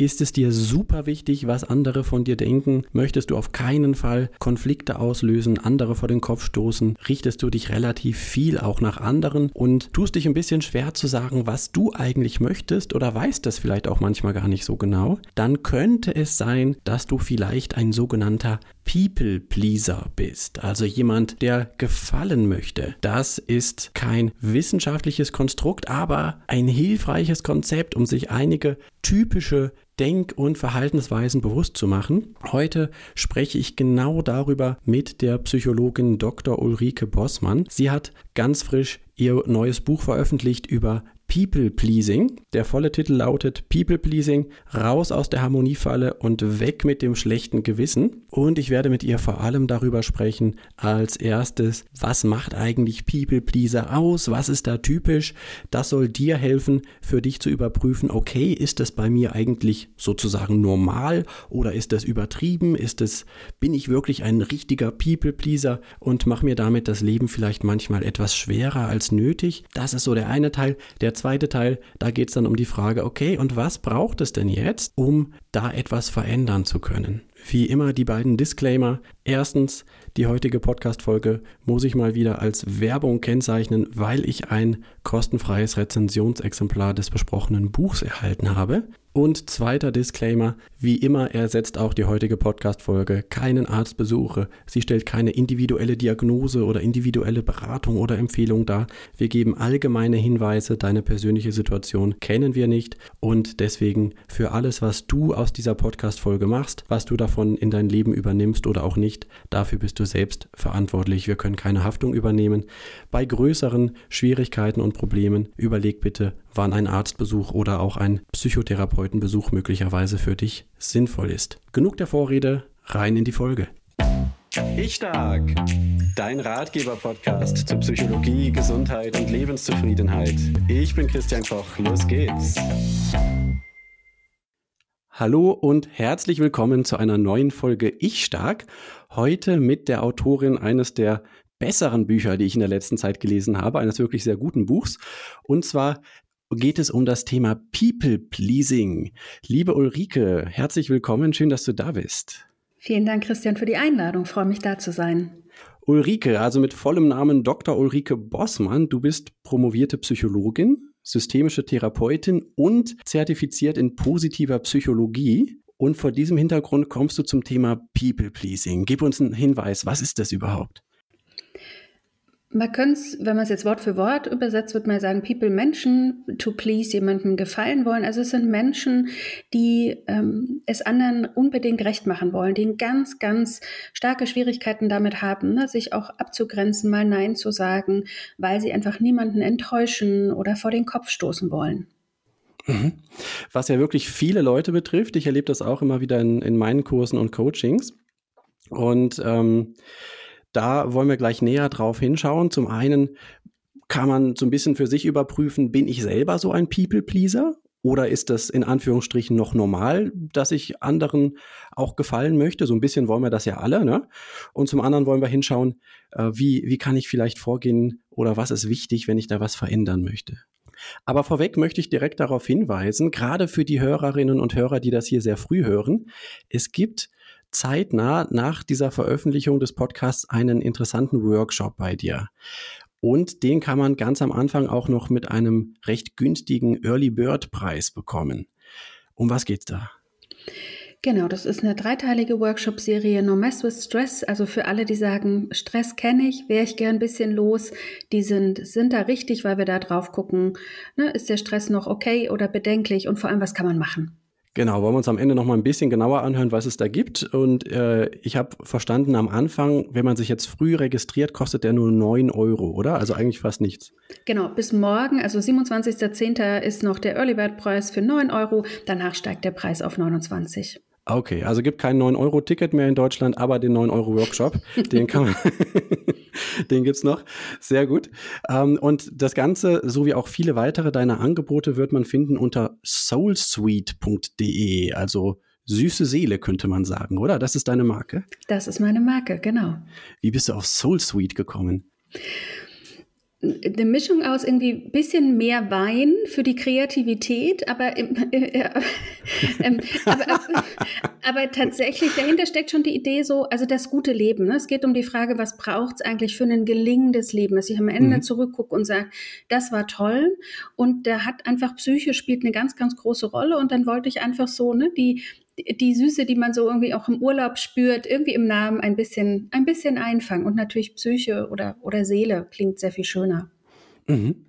Ist es dir super wichtig, was andere von dir denken? Möchtest du auf keinen Fall Konflikte auslösen, andere vor den Kopf stoßen? Richtest du dich relativ viel auch nach anderen und tust dich ein bisschen schwer zu sagen, was du eigentlich möchtest oder weißt das vielleicht auch manchmal gar nicht so genau? Dann könnte es sein, dass du vielleicht ein sogenannter People-Pleaser bist, also jemand, der gefallen möchte. Das ist kein wissenschaftliches Konstrukt, aber ein hilfreiches Konzept, um sich einige typische Denk- und Verhaltensweisen bewusst zu machen. Heute spreche ich genau darüber mit der Psychologin Dr. Ulrike Bossmann. Sie hat ganz frisch ihr neues Buch veröffentlicht über People Pleasing. Der volle Titel lautet People Pleasing, raus aus der Harmoniefalle und weg mit dem schlechten Gewissen. Und ich werde mit ihr vor allem darüber sprechen, als erstes, was macht eigentlich People Pleaser aus? Was ist da typisch? Das soll dir helfen, für dich zu überprüfen, okay, ist das bei mir eigentlich sozusagen normal oder ist das übertrieben? Ist es, bin ich wirklich ein richtiger People Pleaser und mache mir damit das Leben vielleicht manchmal etwas schwerer als nötig? Das ist so der eine Teil. Der zweite Teil, da geht es dann um die Frage, okay, und was braucht es denn jetzt, um da etwas verändern zu können? Wie immer die beiden Disclaimer. Erstens, die heutige Podcast-Folge muss ich mal wieder als Werbung kennzeichnen, weil ich ein kostenfreies Rezensionsexemplar des besprochenen Buchs erhalten habe. Und zweiter Disclaimer, wie immer ersetzt auch die heutige Podcast-Folge keinen Arztbesuche. Sie stellt keine individuelle Diagnose oder individuelle Beratung oder Empfehlung dar. Wir geben allgemeine Hinweise, deine persönliche Situation kennen wir nicht und deswegen für alles, was du aus dieser Podcast-Folge machst, was du davon in dein Leben übernimmst oder auch nicht, dafür bist du selbst verantwortlich. Wir können keine Haftung übernehmen. Bei größeren Schwierigkeiten und Problemen überleg bitte, wann ein Arztbesuch oder auch ein Psychotherapeutenbesuch möglicherweise für dich sinnvoll ist. Genug der Vorrede, rein in die Folge. Ich Stark, dein Ratgeber-Podcast zu Psychologie, Gesundheit und Lebenszufriedenheit. Ich bin Christian Koch, los geht's. Hallo und herzlich willkommen zu einer neuen Folge Ich Stark. Heute mit der Autorin eines der besseren Bücher, die ich in der letzten Zeit gelesen habe, eines wirklich sehr guten Buchs. Und zwar geht es um das Thema People Pleasing. Liebe Ulrike, herzlich willkommen, schön, dass du da bist. Vielen Dank, Christian, für die Einladung. freue mich, da zu sein. Ulrike, also mit vollem Namen Dr. Ulrike Bossmann, du bist promovierte Psychologin, systemische Therapeutin und zertifiziert in positiver Psychologie. Und vor diesem Hintergrund kommst du zum Thema People Pleasing. Gib uns einen Hinweis, was ist das überhaupt? Man könnte es, wenn man es jetzt Wort für Wort übersetzt, würde man sagen, People, Menschen, to please, jemandem gefallen wollen. Also es sind Menschen, die ähm, es anderen unbedingt recht machen wollen, die ganz, ganz starke Schwierigkeiten damit haben, ne, sich auch abzugrenzen, mal Nein zu sagen, weil sie einfach niemanden enttäuschen oder vor den Kopf stoßen wollen. Mhm. Was ja wirklich viele Leute betrifft. Ich erlebe das auch immer wieder in, in meinen Kursen und Coachings. Und ähm, da wollen wir gleich näher drauf hinschauen. Zum einen kann man so ein bisschen für sich überprüfen, bin ich selber so ein People-Pleaser? Oder ist das in Anführungsstrichen noch normal, dass ich anderen auch gefallen möchte? So ein bisschen wollen wir das ja alle. Ne? Und zum anderen wollen wir hinschauen, äh, wie, wie kann ich vielleicht vorgehen oder was ist wichtig, wenn ich da was verändern möchte. Aber vorweg möchte ich direkt darauf hinweisen, gerade für die Hörerinnen und Hörer, die das hier sehr früh hören, es gibt zeitnah nach dieser Veröffentlichung des Podcasts einen interessanten Workshop bei dir. Und den kann man ganz am Anfang auch noch mit einem recht günstigen Early Bird Preis bekommen. Um was geht's da? Genau, das ist eine dreiteilige Workshop-Serie No Mess with Stress. Also für alle, die sagen, Stress kenne ich, wäre ich gern ein bisschen los, die sind, sind da richtig, weil wir da drauf gucken, ne, ist der Stress noch okay oder bedenklich und vor allem, was kann man machen? Genau, wollen wir uns am Ende noch mal ein bisschen genauer anhören, was es da gibt. Und äh, ich habe verstanden am Anfang, wenn man sich jetzt früh registriert, kostet der nur 9 Euro, oder? Also eigentlich fast nichts. Genau, bis morgen, also 27.10. ist noch der Early Bird Preis für 9 Euro. Danach steigt der Preis auf 29. Okay, also gibt kein 9-Euro-Ticket mehr in Deutschland, aber den 9-Euro-Workshop, den kann man, den gibt's noch. Sehr gut. Ähm, und das Ganze, sowie auch viele weitere deiner Angebote, wird man finden unter soulsweet.de, also süße Seele könnte man sagen, oder? Das ist deine Marke? Das ist meine Marke, genau. Wie bist du auf Soulsweet gekommen? Eine Mischung aus irgendwie bisschen mehr Wein für die Kreativität, aber, äh, äh, äh, aber, aber, tatsächlich dahinter steckt schon die Idee so, also das gute Leben. Ne? Es geht um die Frage, was braucht es eigentlich für ein gelingendes Leben, dass ich am Ende mhm. zurückgucke und sage, das war toll und da hat einfach Psyche spielt eine ganz, ganz große Rolle und dann wollte ich einfach so ne, die die Süße, die man so irgendwie auch im Urlaub spürt, irgendwie im Namen ein bisschen, ein bisschen einfangen. Und natürlich Psyche oder, oder Seele klingt sehr viel schöner. Mhm.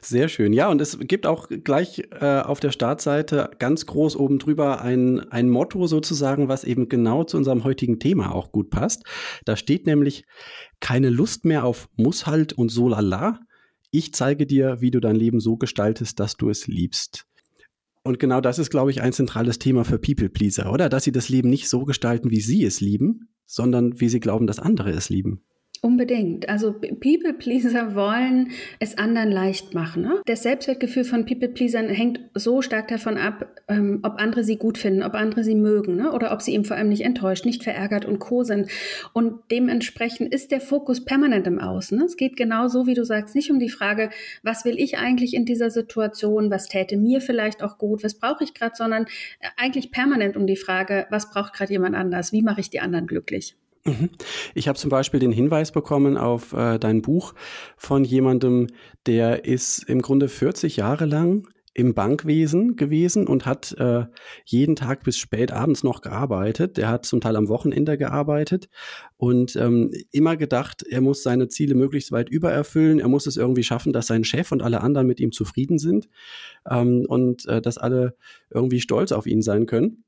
Sehr schön. Ja, und es gibt auch gleich äh, auf der Startseite ganz groß oben drüber ein, ein Motto sozusagen, was eben genau zu unserem heutigen Thema auch gut passt. Da steht nämlich keine Lust mehr auf muss halt und so lala. Ich zeige dir, wie du dein Leben so gestaltest, dass du es liebst. Und genau das ist, glaube ich, ein zentrales Thema für People Pleaser, oder? Dass sie das Leben nicht so gestalten, wie sie es lieben, sondern wie sie glauben, dass andere es lieben. Unbedingt. Also People Pleaser wollen es anderen leicht machen. Ne? Das Selbstwertgefühl von People Pleasern hängt so stark davon ab, ähm, ob andere sie gut finden, ob andere sie mögen ne? oder ob sie eben vor allem nicht enttäuscht, nicht verärgert und co sind. Und dementsprechend ist der Fokus permanent im Außen. Ne? Es geht genau so, wie du sagst, nicht um die Frage, was will ich eigentlich in dieser Situation, was täte mir vielleicht auch gut, was brauche ich gerade, sondern äh, eigentlich permanent um die Frage, was braucht gerade jemand anders, wie mache ich die anderen glücklich. Mhm. Ich habe zum Beispiel den Hinweis bekommen auf äh, dein Buch von jemandem, der ist im Grunde 40 Jahre lang im Bankwesen gewesen und hat äh, jeden Tag bis spät abends noch gearbeitet. Der hat zum Teil am Wochenende gearbeitet und ähm, immer gedacht, er muss seine Ziele möglichst weit übererfüllen. Er muss es irgendwie schaffen, dass sein Chef und alle anderen mit ihm zufrieden sind ähm, und äh, dass alle irgendwie stolz auf ihn sein können.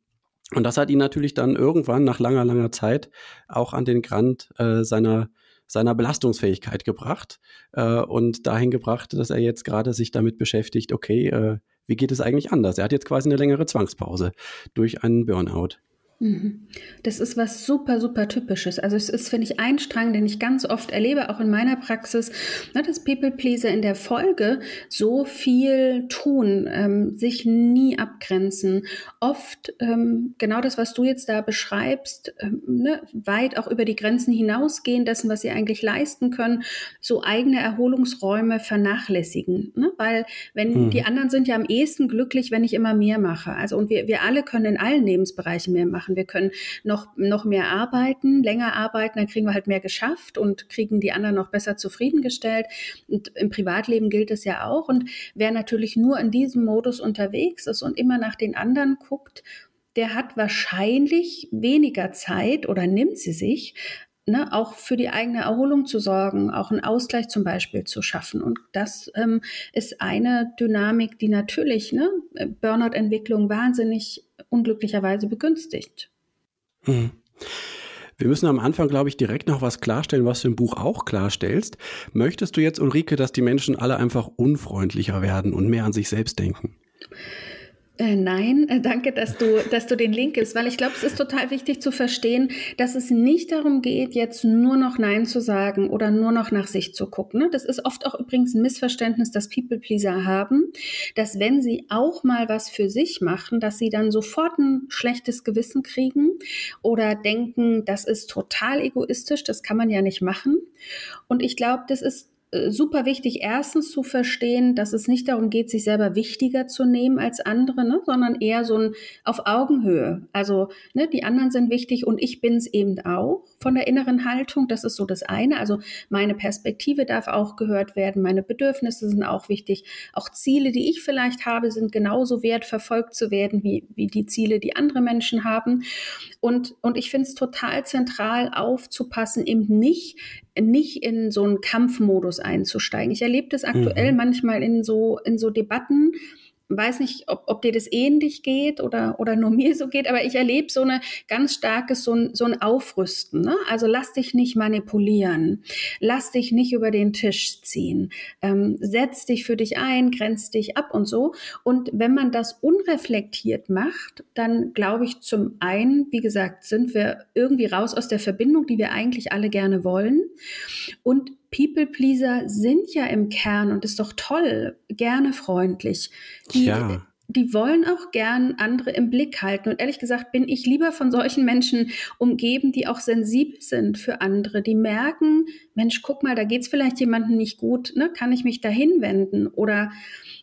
Und das hat ihn natürlich dann irgendwann nach langer, langer Zeit auch an den Grant äh, seiner seiner Belastungsfähigkeit gebracht äh, und dahin gebracht, dass er jetzt gerade sich damit beschäftigt, okay, äh, wie geht es eigentlich anders? Er hat jetzt quasi eine längere Zwangspause durch einen Burnout. Mhm. Das ist was super, super typisches. Also es ist, finde ich, ein Strang, den ich ganz oft erlebe, auch in meiner Praxis, ne, dass People Pleaser in der Folge so viel tun, ähm, sich nie abgrenzen. Oft ähm, genau das, was du jetzt da beschreibst, ähm, ne, weit auch über die Grenzen hinausgehen, dessen, was sie eigentlich leisten können, so eigene Erholungsräume vernachlässigen. Ne? Weil wenn mhm. die anderen sind ja am ehesten glücklich, wenn ich immer mehr mache. Also und wir, wir alle können in allen Lebensbereichen mehr machen machen. Wir können noch, noch mehr arbeiten, länger arbeiten, dann kriegen wir halt mehr geschafft und kriegen die anderen noch besser zufriedengestellt. Und im Privatleben gilt es ja auch. Und wer natürlich nur in diesem Modus unterwegs ist und immer nach den anderen guckt, der hat wahrscheinlich weniger Zeit oder nimmt sie sich, Ne, auch für die eigene Erholung zu sorgen, auch einen Ausgleich zum Beispiel zu schaffen. Und das ähm, ist eine Dynamik, die natürlich ne, Burnout-Entwicklung wahnsinnig unglücklicherweise begünstigt. Mhm. Wir müssen am Anfang, glaube ich, direkt noch was klarstellen, was du im Buch auch klarstellst. Möchtest du jetzt, Ulrike, dass die Menschen alle einfach unfreundlicher werden und mehr an sich selbst denken? Äh, nein, äh, danke, dass du, dass du den Link gibst, weil ich glaube, es ist total wichtig zu verstehen, dass es nicht darum geht, jetzt nur noch Nein zu sagen oder nur noch nach sich zu gucken. Ne? Das ist oft auch übrigens ein Missverständnis, das People-Pleaser haben, dass wenn sie auch mal was für sich machen, dass sie dann sofort ein schlechtes Gewissen kriegen oder denken, das ist total egoistisch, das kann man ja nicht machen. Und ich glaube, das ist super wichtig, erstens zu verstehen, dass es nicht darum geht, sich selber wichtiger zu nehmen als andere, ne, sondern eher so ein auf Augenhöhe. Also ne, die anderen sind wichtig und ich bin es eben auch von der inneren Haltung. Das ist so das eine. Also meine Perspektive darf auch gehört werden, meine Bedürfnisse sind auch wichtig. Auch Ziele, die ich vielleicht habe, sind genauso wert, verfolgt zu werden, wie, wie die Ziele, die andere Menschen haben. Und, und ich finde es total zentral aufzupassen, eben nicht nicht in so einen Kampfmodus einzusteigen. Ich erlebe das aktuell mhm. manchmal in so, in so Debatten, weiß nicht, ob, ob dir das ähnlich geht oder, oder nur mir so geht, aber ich erlebe so eine ganz starkes, so ein, so ein Aufrüsten. Ne? Also lass dich nicht manipulieren, lass dich nicht über den Tisch ziehen, ähm, setz dich für dich ein, grenz dich ab und so. Und wenn man das unreflektiert macht, dann glaube ich zum einen, wie gesagt, sind wir irgendwie raus aus der Verbindung, die wir eigentlich alle gerne wollen. Und People-Pleaser sind ja im Kern, und ist doch toll, gerne freundlich. Die, ja. die wollen auch gern andere im Blick halten. Und ehrlich gesagt bin ich lieber von solchen Menschen umgeben, die auch sensibel sind für andere, die merken, Mensch, guck mal, da geht's vielleicht jemandem nicht gut, ne? kann ich mich da hinwenden? Oder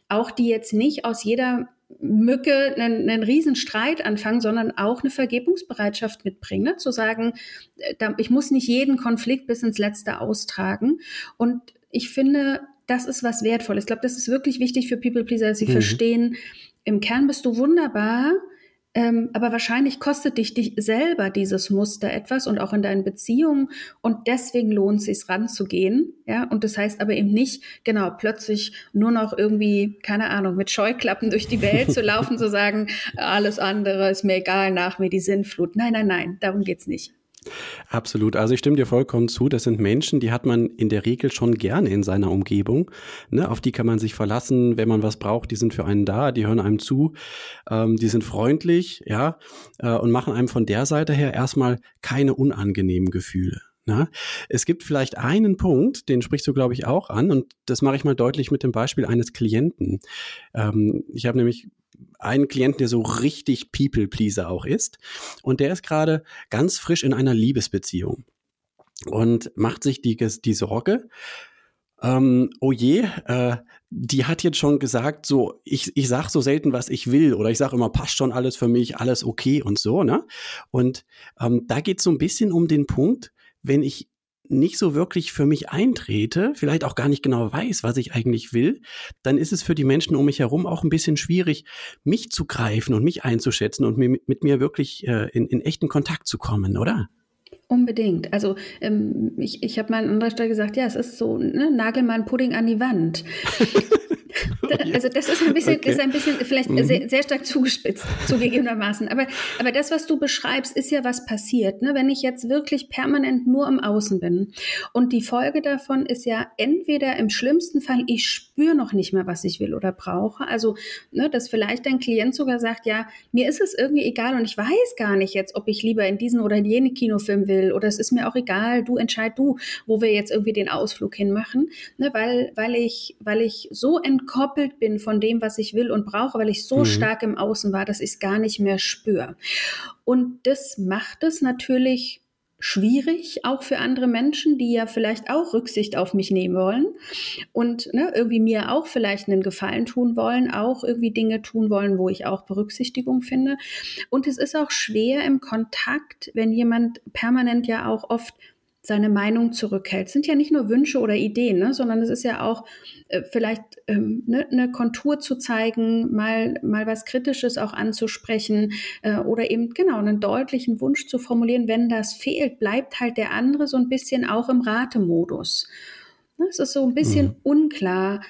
auch die jetzt nicht aus jeder Mücke einen, einen Riesenstreit anfangen, sondern auch eine Vergebungsbereitschaft mitbringen, ne? zu sagen, äh, ich muss nicht jeden Konflikt bis ins Letzte austragen. Und ich finde, das ist was Wertvolles. Ich glaube, das ist wirklich wichtig für People Pleaser, dass sie mhm. verstehen, im Kern bist du wunderbar, ähm, aber wahrscheinlich kostet dich, dich selber dieses Muster etwas und auch in deinen Beziehungen und deswegen lohnt es sich ranzugehen. Ja, und das heißt aber eben nicht, genau, plötzlich nur noch irgendwie, keine Ahnung, mit Scheuklappen durch die Welt zu laufen, zu sagen, alles andere ist mir egal, nach mir die Sinnflut. Nein, nein, nein, darum geht's nicht. Absolut. Also ich stimme dir vollkommen zu. Das sind Menschen, die hat man in der Regel schon gerne in seiner Umgebung. Ne? Auf die kann man sich verlassen, wenn man was braucht. Die sind für einen da, die hören einem zu, ähm, die sind freundlich, ja, äh, und machen einem von der Seite her erstmal keine unangenehmen Gefühle. Na, ne? es gibt vielleicht einen Punkt, den sprichst du, glaube ich, auch an, und das mache ich mal deutlich mit dem Beispiel eines Klienten. Ähm, ich habe nämlich einen Klienten, der so richtig People-Pleaser auch ist. Und der ist gerade ganz frisch in einer Liebesbeziehung und macht sich die, die Sorge, ähm, oh je, äh, die hat jetzt schon gesagt, so, ich, ich sag so selten, was ich will, oder ich sage immer, passt schon alles für mich, alles okay und so, ne? Und ähm, da geht es so ein bisschen um den Punkt, wenn ich nicht so wirklich für mich eintrete, vielleicht auch gar nicht genau weiß, was ich eigentlich will, dann ist es für die Menschen um mich herum auch ein bisschen schwierig, mich zu greifen und mich einzuschätzen und mit, mir wirklich äh, in, in echten Kontakt zu kommen, oder? Unbedingt. Also ähm, ich, ich habe mal an anderer Stelle gesagt, ja, es ist so, ne, nagel mal einen Pudding an die Wand. also das ist ein bisschen, okay. ist ein bisschen vielleicht mhm. sehr, sehr, stark zugespitzt, zugegebenermaßen. Aber, aber das, was du beschreibst, ist ja was passiert. Ne? Wenn ich jetzt wirklich permanent nur im Außen bin. Und die Folge davon ist ja entweder im schlimmsten Fall, ich spüre noch nicht mehr, was ich will oder brauche. Also, ne, dass vielleicht dein Klient sogar sagt, ja, mir ist es irgendwie egal und ich weiß gar nicht jetzt, ob ich lieber in diesen oder jenen Kinofilm will oder es ist mir auch egal, du entscheid du, wo wir jetzt irgendwie den Ausflug hinmachen. Ne? Weil, weil ich, weil ich so entkoppelt entkoppelt bin von dem, was ich will und brauche, weil ich so mhm. stark im Außen war, dass ich es gar nicht mehr spüre. Und das macht es natürlich schwierig, auch für andere Menschen, die ja vielleicht auch Rücksicht auf mich nehmen wollen und ne, irgendwie mir auch vielleicht einen Gefallen tun wollen, auch irgendwie Dinge tun wollen, wo ich auch Berücksichtigung finde. Und es ist auch schwer im Kontakt, wenn jemand permanent ja auch oft seine Meinung zurückhält. Es sind ja nicht nur Wünsche oder Ideen, ne, sondern es ist ja auch äh, vielleicht ähm, ne, eine Kontur zu zeigen, mal, mal was Kritisches auch anzusprechen äh, oder eben genau einen deutlichen Wunsch zu formulieren. Wenn das fehlt, bleibt halt der andere so ein bisschen auch im Ratemodus. Ne, es ist so ein bisschen mhm. unklar,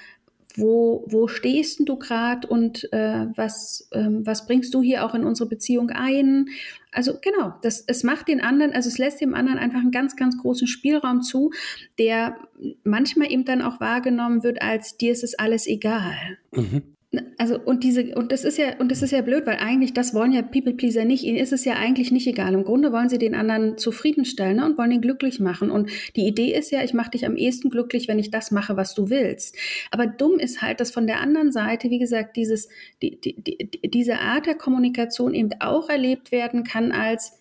wo, wo stehst du gerade und äh, was, ähm, was bringst du hier auch in unsere Beziehung ein? Also genau, das, es macht den anderen, also es lässt dem anderen einfach einen ganz, ganz großen Spielraum zu, der manchmal eben dann auch wahrgenommen wird als dir ist es alles egal. Mhm. Also und diese und das ist ja und das ist ja blöd, weil eigentlich das wollen ja People Pleaser nicht. Ihnen ist es ja eigentlich nicht egal. Im Grunde wollen sie den anderen zufriedenstellen ne, und wollen ihn glücklich machen. Und die Idee ist ja, ich mache dich am ehesten glücklich, wenn ich das mache, was du willst. Aber dumm ist halt, dass von der anderen Seite, wie gesagt, dieses die, die, die, diese Art der Kommunikation eben auch erlebt werden kann als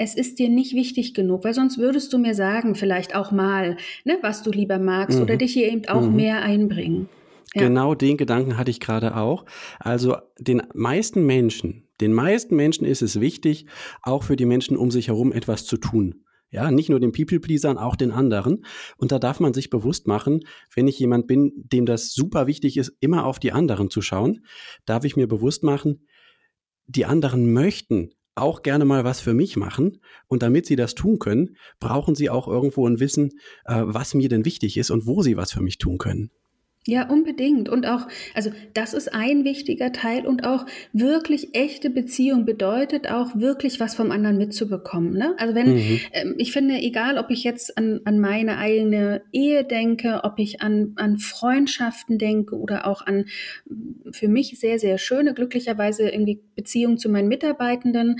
es ist dir nicht wichtig genug, weil sonst würdest du mir sagen, vielleicht auch mal, ne, was du lieber magst mhm. oder dich hier eben auch mhm. mehr einbringen. Genau den Gedanken hatte ich gerade auch. Also den meisten Menschen, den meisten Menschen ist es wichtig, auch für die Menschen um sich herum etwas zu tun. Ja, nicht nur den People-Pleasern, auch den anderen. Und da darf man sich bewusst machen, wenn ich jemand bin, dem das super wichtig ist, immer auf die anderen zu schauen, darf ich mir bewusst machen, die anderen möchten auch gerne mal was für mich machen. Und damit sie das tun können, brauchen sie auch irgendwo ein Wissen, äh, was mir denn wichtig ist und wo sie was für mich tun können. Ja, unbedingt. Und auch, also das ist ein wichtiger Teil und auch wirklich echte Beziehung bedeutet auch wirklich was vom anderen mitzubekommen. Ne? Also wenn, mhm. ähm, ich finde, egal ob ich jetzt an, an meine eigene Ehe denke, ob ich an, an Freundschaften denke oder auch an für mich sehr, sehr schöne, glücklicherweise irgendwie Beziehungen zu meinen Mitarbeitenden,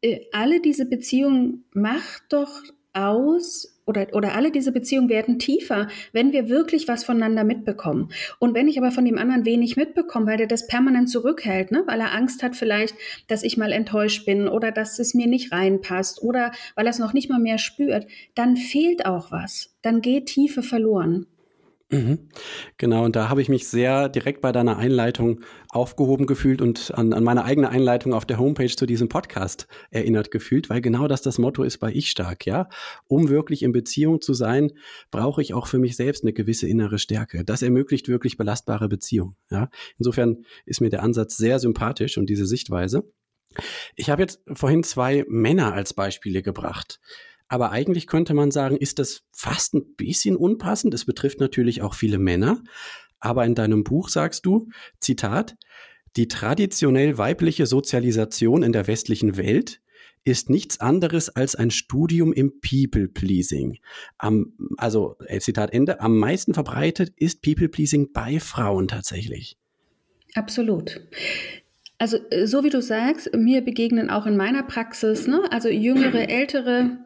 äh, alle diese Beziehungen macht doch aus, oder, oder alle diese Beziehungen werden tiefer, wenn wir wirklich was voneinander mitbekommen. Und wenn ich aber von dem anderen wenig mitbekomme, weil der das permanent zurückhält, ne? weil er Angst hat vielleicht, dass ich mal enttäuscht bin oder dass es mir nicht reinpasst oder weil er es noch nicht mal mehr spürt, dann fehlt auch was. Dann geht Tiefe verloren. Mhm. Genau, und da habe ich mich sehr direkt bei deiner Einleitung aufgehoben gefühlt und an, an meine eigene Einleitung auf der Homepage zu diesem Podcast erinnert gefühlt, weil genau das das Motto ist bei Ich Stark, ja. Um wirklich in Beziehung zu sein, brauche ich auch für mich selbst eine gewisse innere Stärke. Das ermöglicht wirklich belastbare Beziehungen, ja. Insofern ist mir der Ansatz sehr sympathisch und diese Sichtweise. Ich habe jetzt vorhin zwei Männer als Beispiele gebracht. Aber eigentlich könnte man sagen, ist das fast ein bisschen unpassend. Es betrifft natürlich auch viele Männer. Aber in deinem Buch sagst du, Zitat, die traditionell weibliche Sozialisation in der westlichen Welt ist nichts anderes als ein Studium im People-Pleasing. also, äh, Zitat Ende, am meisten verbreitet ist People-Pleasing bei Frauen tatsächlich. Absolut. Also, äh, so wie du sagst, mir begegnen auch in meiner Praxis, ne, also jüngere, ältere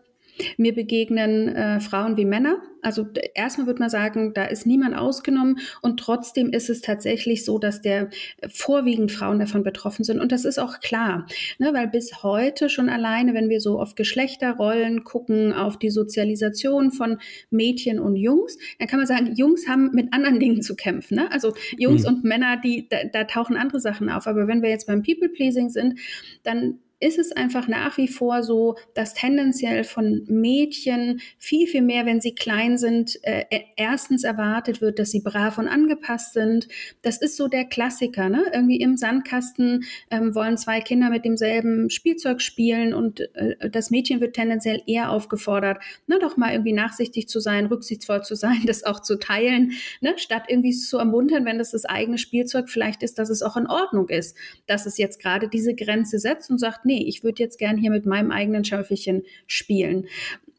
mir begegnen äh, Frauen wie Männer. Also erstmal würde man sagen, da ist niemand ausgenommen und trotzdem ist es tatsächlich so, dass der äh, vorwiegend Frauen davon betroffen sind und das ist auch klar, ne, weil bis heute schon alleine, wenn wir so auf Geschlechterrollen gucken, auf die Sozialisation von Mädchen und Jungs, dann kann man sagen, Jungs haben mit anderen Dingen zu kämpfen. Ne? Also Jungs mhm. und Männer, die da, da tauchen andere Sachen auf. Aber wenn wir jetzt beim People Pleasing sind, dann ist es einfach nach wie vor so, dass tendenziell von Mädchen viel, viel mehr, wenn sie klein sind, äh, erstens erwartet wird, dass sie brav und angepasst sind. Das ist so der Klassiker. Ne? Irgendwie im Sandkasten ähm, wollen zwei Kinder mit demselben Spielzeug spielen und äh, das Mädchen wird tendenziell eher aufgefordert, ne, doch mal irgendwie nachsichtig zu sein, rücksichtsvoll zu sein, das auch zu teilen, ne? statt irgendwie zu ermuntern, wenn das das eigene Spielzeug vielleicht ist, dass es auch in Ordnung ist, dass es jetzt gerade diese Grenze setzt und sagt, nee, ich würde jetzt gern hier mit meinem eigenen Schäufelchen spielen.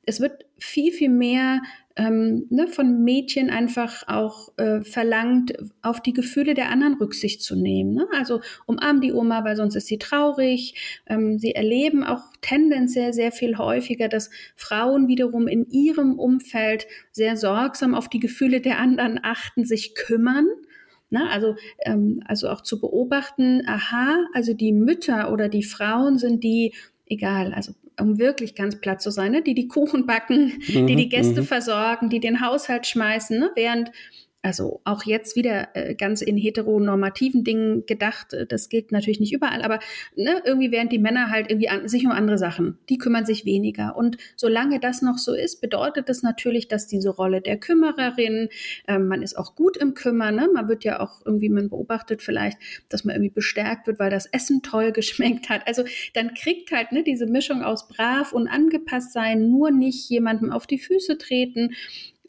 Es wird viel, viel mehr ähm, ne, von Mädchen einfach auch äh, verlangt, auf die Gefühle der anderen Rücksicht zu nehmen. Ne? Also umarmen die Oma, weil sonst ist sie traurig. Ähm, sie erleben auch tendenziell sehr viel häufiger, dass Frauen wiederum in ihrem Umfeld sehr sorgsam auf die Gefühle der anderen achten, sich kümmern. Na, also, ähm, also auch zu beobachten, aha, also die Mütter oder die Frauen sind die, egal, also um wirklich ganz platt zu sein, ne, die die Kuchen backen, mhm, die die Gäste mhm. versorgen, die den Haushalt schmeißen, ne, während also auch jetzt wieder äh, ganz in heteronormativen Dingen gedacht. Äh, das gilt natürlich nicht überall, aber ne, irgendwie während die Männer halt irgendwie an, sich um andere Sachen, die kümmern sich weniger. Und solange das noch so ist, bedeutet das natürlich, dass diese Rolle der Kümmererin, äh, man ist auch gut im Kümmern, ne? man wird ja auch irgendwie, man beobachtet vielleicht, dass man irgendwie bestärkt wird, weil das Essen toll geschmeckt hat. Also dann kriegt halt ne, diese Mischung aus brav und angepasst sein, nur nicht jemandem auf die Füße treten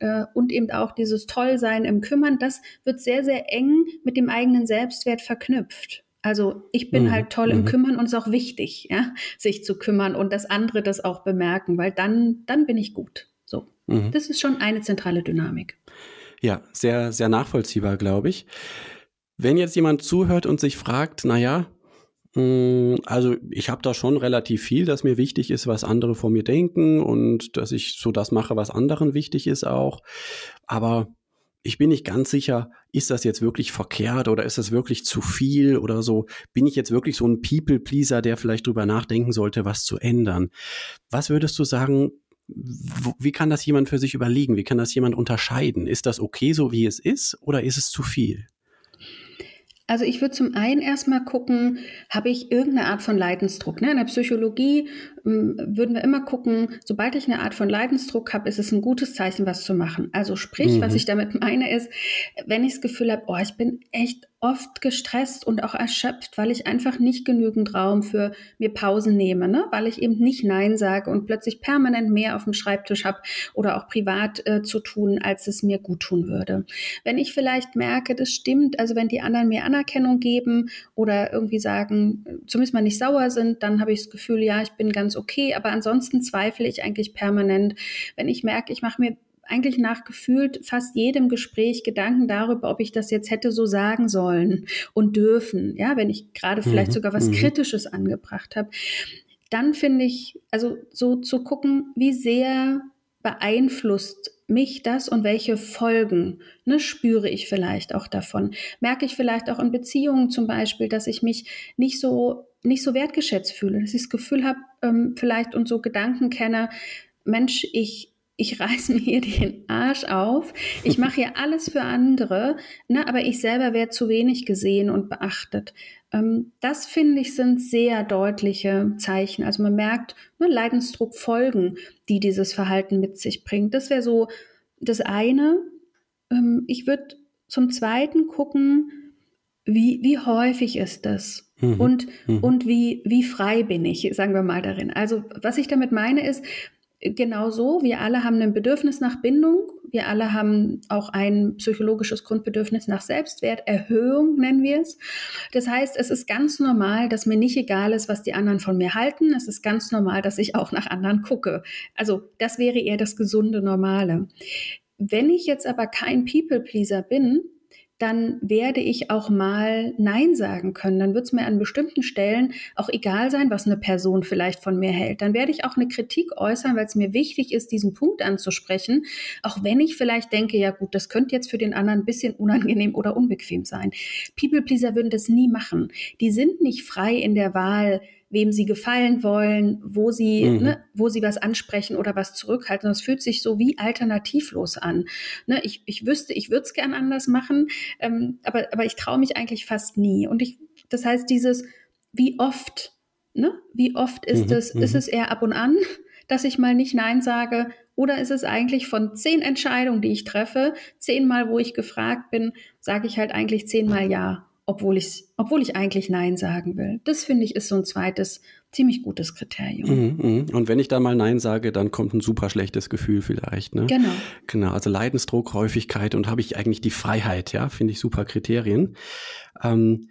äh, und eben auch dieses Tollsein im Kümmern, das wird sehr, sehr eng mit dem eigenen Selbstwert verknüpft. Also ich bin mhm. halt toll im mhm. Kümmern und es ist auch wichtig, ja, sich zu kümmern und dass andere das auch bemerken, weil dann, dann bin ich gut. So. Mhm. Das ist schon eine zentrale Dynamik. Ja, sehr, sehr nachvollziehbar, glaube ich. Wenn jetzt jemand zuhört und sich fragt, naja, also ich habe da schon relativ viel, dass mir wichtig ist, was andere von mir denken und dass ich so das mache, was anderen wichtig ist auch. Aber ich bin nicht ganz sicher, ist das jetzt wirklich verkehrt oder ist das wirklich zu viel oder so? Bin ich jetzt wirklich so ein People-Pleaser, der vielleicht drüber nachdenken sollte, was zu ändern? Was würdest du sagen, wie kann das jemand für sich überlegen? Wie kann das jemand unterscheiden? Ist das okay, so wie es ist, oder ist es zu viel? Also ich würde zum einen erstmal gucken, habe ich irgendeine Art von Leidensdruck. Ne? In der Psychologie würden wir immer gucken, sobald ich eine Art von Leidensdruck habe, ist es ein gutes Zeichen, was zu machen. Also sprich, mhm. was ich damit meine, ist, wenn ich das Gefühl habe, oh, ich bin echt oft gestresst und auch erschöpft, weil ich einfach nicht genügend Raum für mir Pausen nehme, ne? weil ich eben nicht Nein sage und plötzlich permanent mehr auf dem Schreibtisch habe oder auch privat äh, zu tun, als es mir gut tun würde. Wenn ich vielleicht merke, das stimmt, also wenn die anderen mir Anerkennung geben oder irgendwie sagen, zumindest mal nicht sauer sind, dann habe ich das Gefühl, ja, ich bin ganz okay, aber ansonsten zweifle ich eigentlich permanent. Wenn ich merke, ich mache mir eigentlich nach gefühlt fast jedem Gespräch Gedanken darüber, ob ich das jetzt hätte so sagen sollen und dürfen, ja, wenn ich gerade vielleicht mhm. sogar was mhm. Kritisches angebracht habe. Dann finde ich, also so zu gucken, wie sehr beeinflusst mich das und welche Folgen ne, spüre ich vielleicht auch davon? Merke ich vielleicht auch in Beziehungen zum Beispiel, dass ich mich nicht so nicht so wertgeschätzt fühle, dass ich das Gefühl habe, ähm, vielleicht und so Gedanken kenne, Mensch, ich ich reiß mir hier den Arsch auf, ich mache hier alles für andere, ne, aber ich selber werde zu wenig gesehen und beachtet. Ähm, das finde ich sind sehr deutliche Zeichen. Also man merkt ne, Leidensdruck Folgen, die dieses Verhalten mit sich bringt. Das wäre so das eine. Ähm, ich würde zum Zweiten gucken, wie, wie häufig ist das? Mhm. Und, mhm. und wie, wie frei bin ich, sagen wir mal darin. Also was ich damit meine ist, genau so, wir alle haben ein Bedürfnis nach Bindung, wir alle haben auch ein psychologisches Grundbedürfnis nach Selbstwerterhöhung, nennen wir es. Das heißt, es ist ganz normal, dass mir nicht egal ist, was die anderen von mir halten. Es ist ganz normal, dass ich auch nach anderen gucke. Also das wäre eher das gesunde Normale. Wenn ich jetzt aber kein People-Pleaser bin, dann werde ich auch mal Nein sagen können. Dann wird es mir an bestimmten Stellen auch egal sein, was eine Person vielleicht von mir hält. Dann werde ich auch eine Kritik äußern, weil es mir wichtig ist, diesen Punkt anzusprechen, auch wenn ich vielleicht denke, ja gut, das könnte jetzt für den anderen ein bisschen unangenehm oder unbequem sein. People Pleaser würden das nie machen. Die sind nicht frei in der Wahl, wem sie gefallen wollen, wo sie, mhm. ne, wo sie was ansprechen oder was zurückhalten. Das fühlt sich so wie alternativlos an. Ne, ich, ich wüsste, ich würde es gern anders machen, ähm, aber, aber ich traue mich eigentlich fast nie. Und ich, das heißt, dieses, wie oft, ne, wie oft ist mhm. es, ist mhm. es eher ab und an, dass ich mal nicht Nein sage, oder ist es eigentlich von zehn Entscheidungen, die ich treffe, zehnmal, wo ich gefragt bin, sage ich halt eigentlich zehnmal Ja obwohl ich, obwohl ich eigentlich Nein sagen will. Das finde ich ist so ein zweites ziemlich gutes Kriterium. Mhm, mhm. Und wenn ich da mal Nein sage, dann kommt ein super schlechtes Gefühl vielleicht. Ne? Genau. Genau, also Leidensdruck, Häufigkeit und habe ich eigentlich die Freiheit, ja, finde ich super Kriterien. Ähm,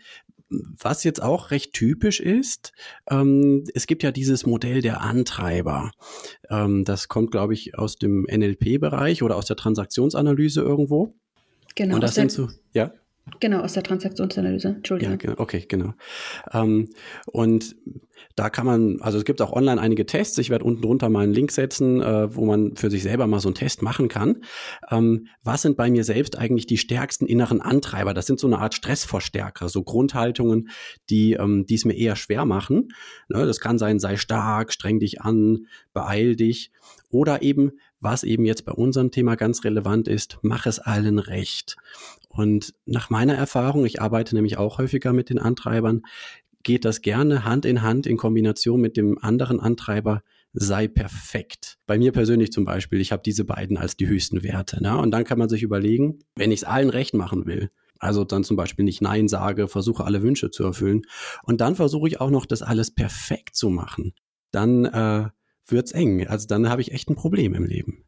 was jetzt auch recht typisch ist, ähm, es gibt ja dieses Modell der Antreiber. Ähm, das kommt, glaube ich, aus dem NLP-Bereich oder aus der Transaktionsanalyse irgendwo. Genau. Und das sind so, ja. Genau, aus der Transaktionsanalyse. Entschuldigung. Ja, genau, okay, genau. Ähm, und da kann man, also es gibt auch online einige Tests. Ich werde unten drunter mal einen Link setzen, äh, wo man für sich selber mal so einen Test machen kann. Ähm, was sind bei mir selbst eigentlich die stärksten inneren Antreiber? Das sind so eine Art Stressverstärker, so Grundhaltungen, die ähm, es mir eher schwer machen. Ne, das kann sein, sei stark, streng dich an, beeil dich. Oder eben, was eben jetzt bei unserem Thema ganz relevant ist, mach es allen recht. Und nach meiner Erfahrung, ich arbeite nämlich auch häufiger mit den Antreibern, geht das gerne Hand in Hand in Kombination mit dem anderen Antreiber, sei perfekt. Bei mir persönlich zum Beispiel, ich habe diese beiden als die höchsten Werte. Ne? Und dann kann man sich überlegen, wenn ich es allen recht machen will, also dann zum Beispiel nicht Nein sage, versuche alle Wünsche zu erfüllen und dann versuche ich auch noch das alles perfekt zu machen, dann äh, wird's eng. Also dann habe ich echt ein Problem im Leben.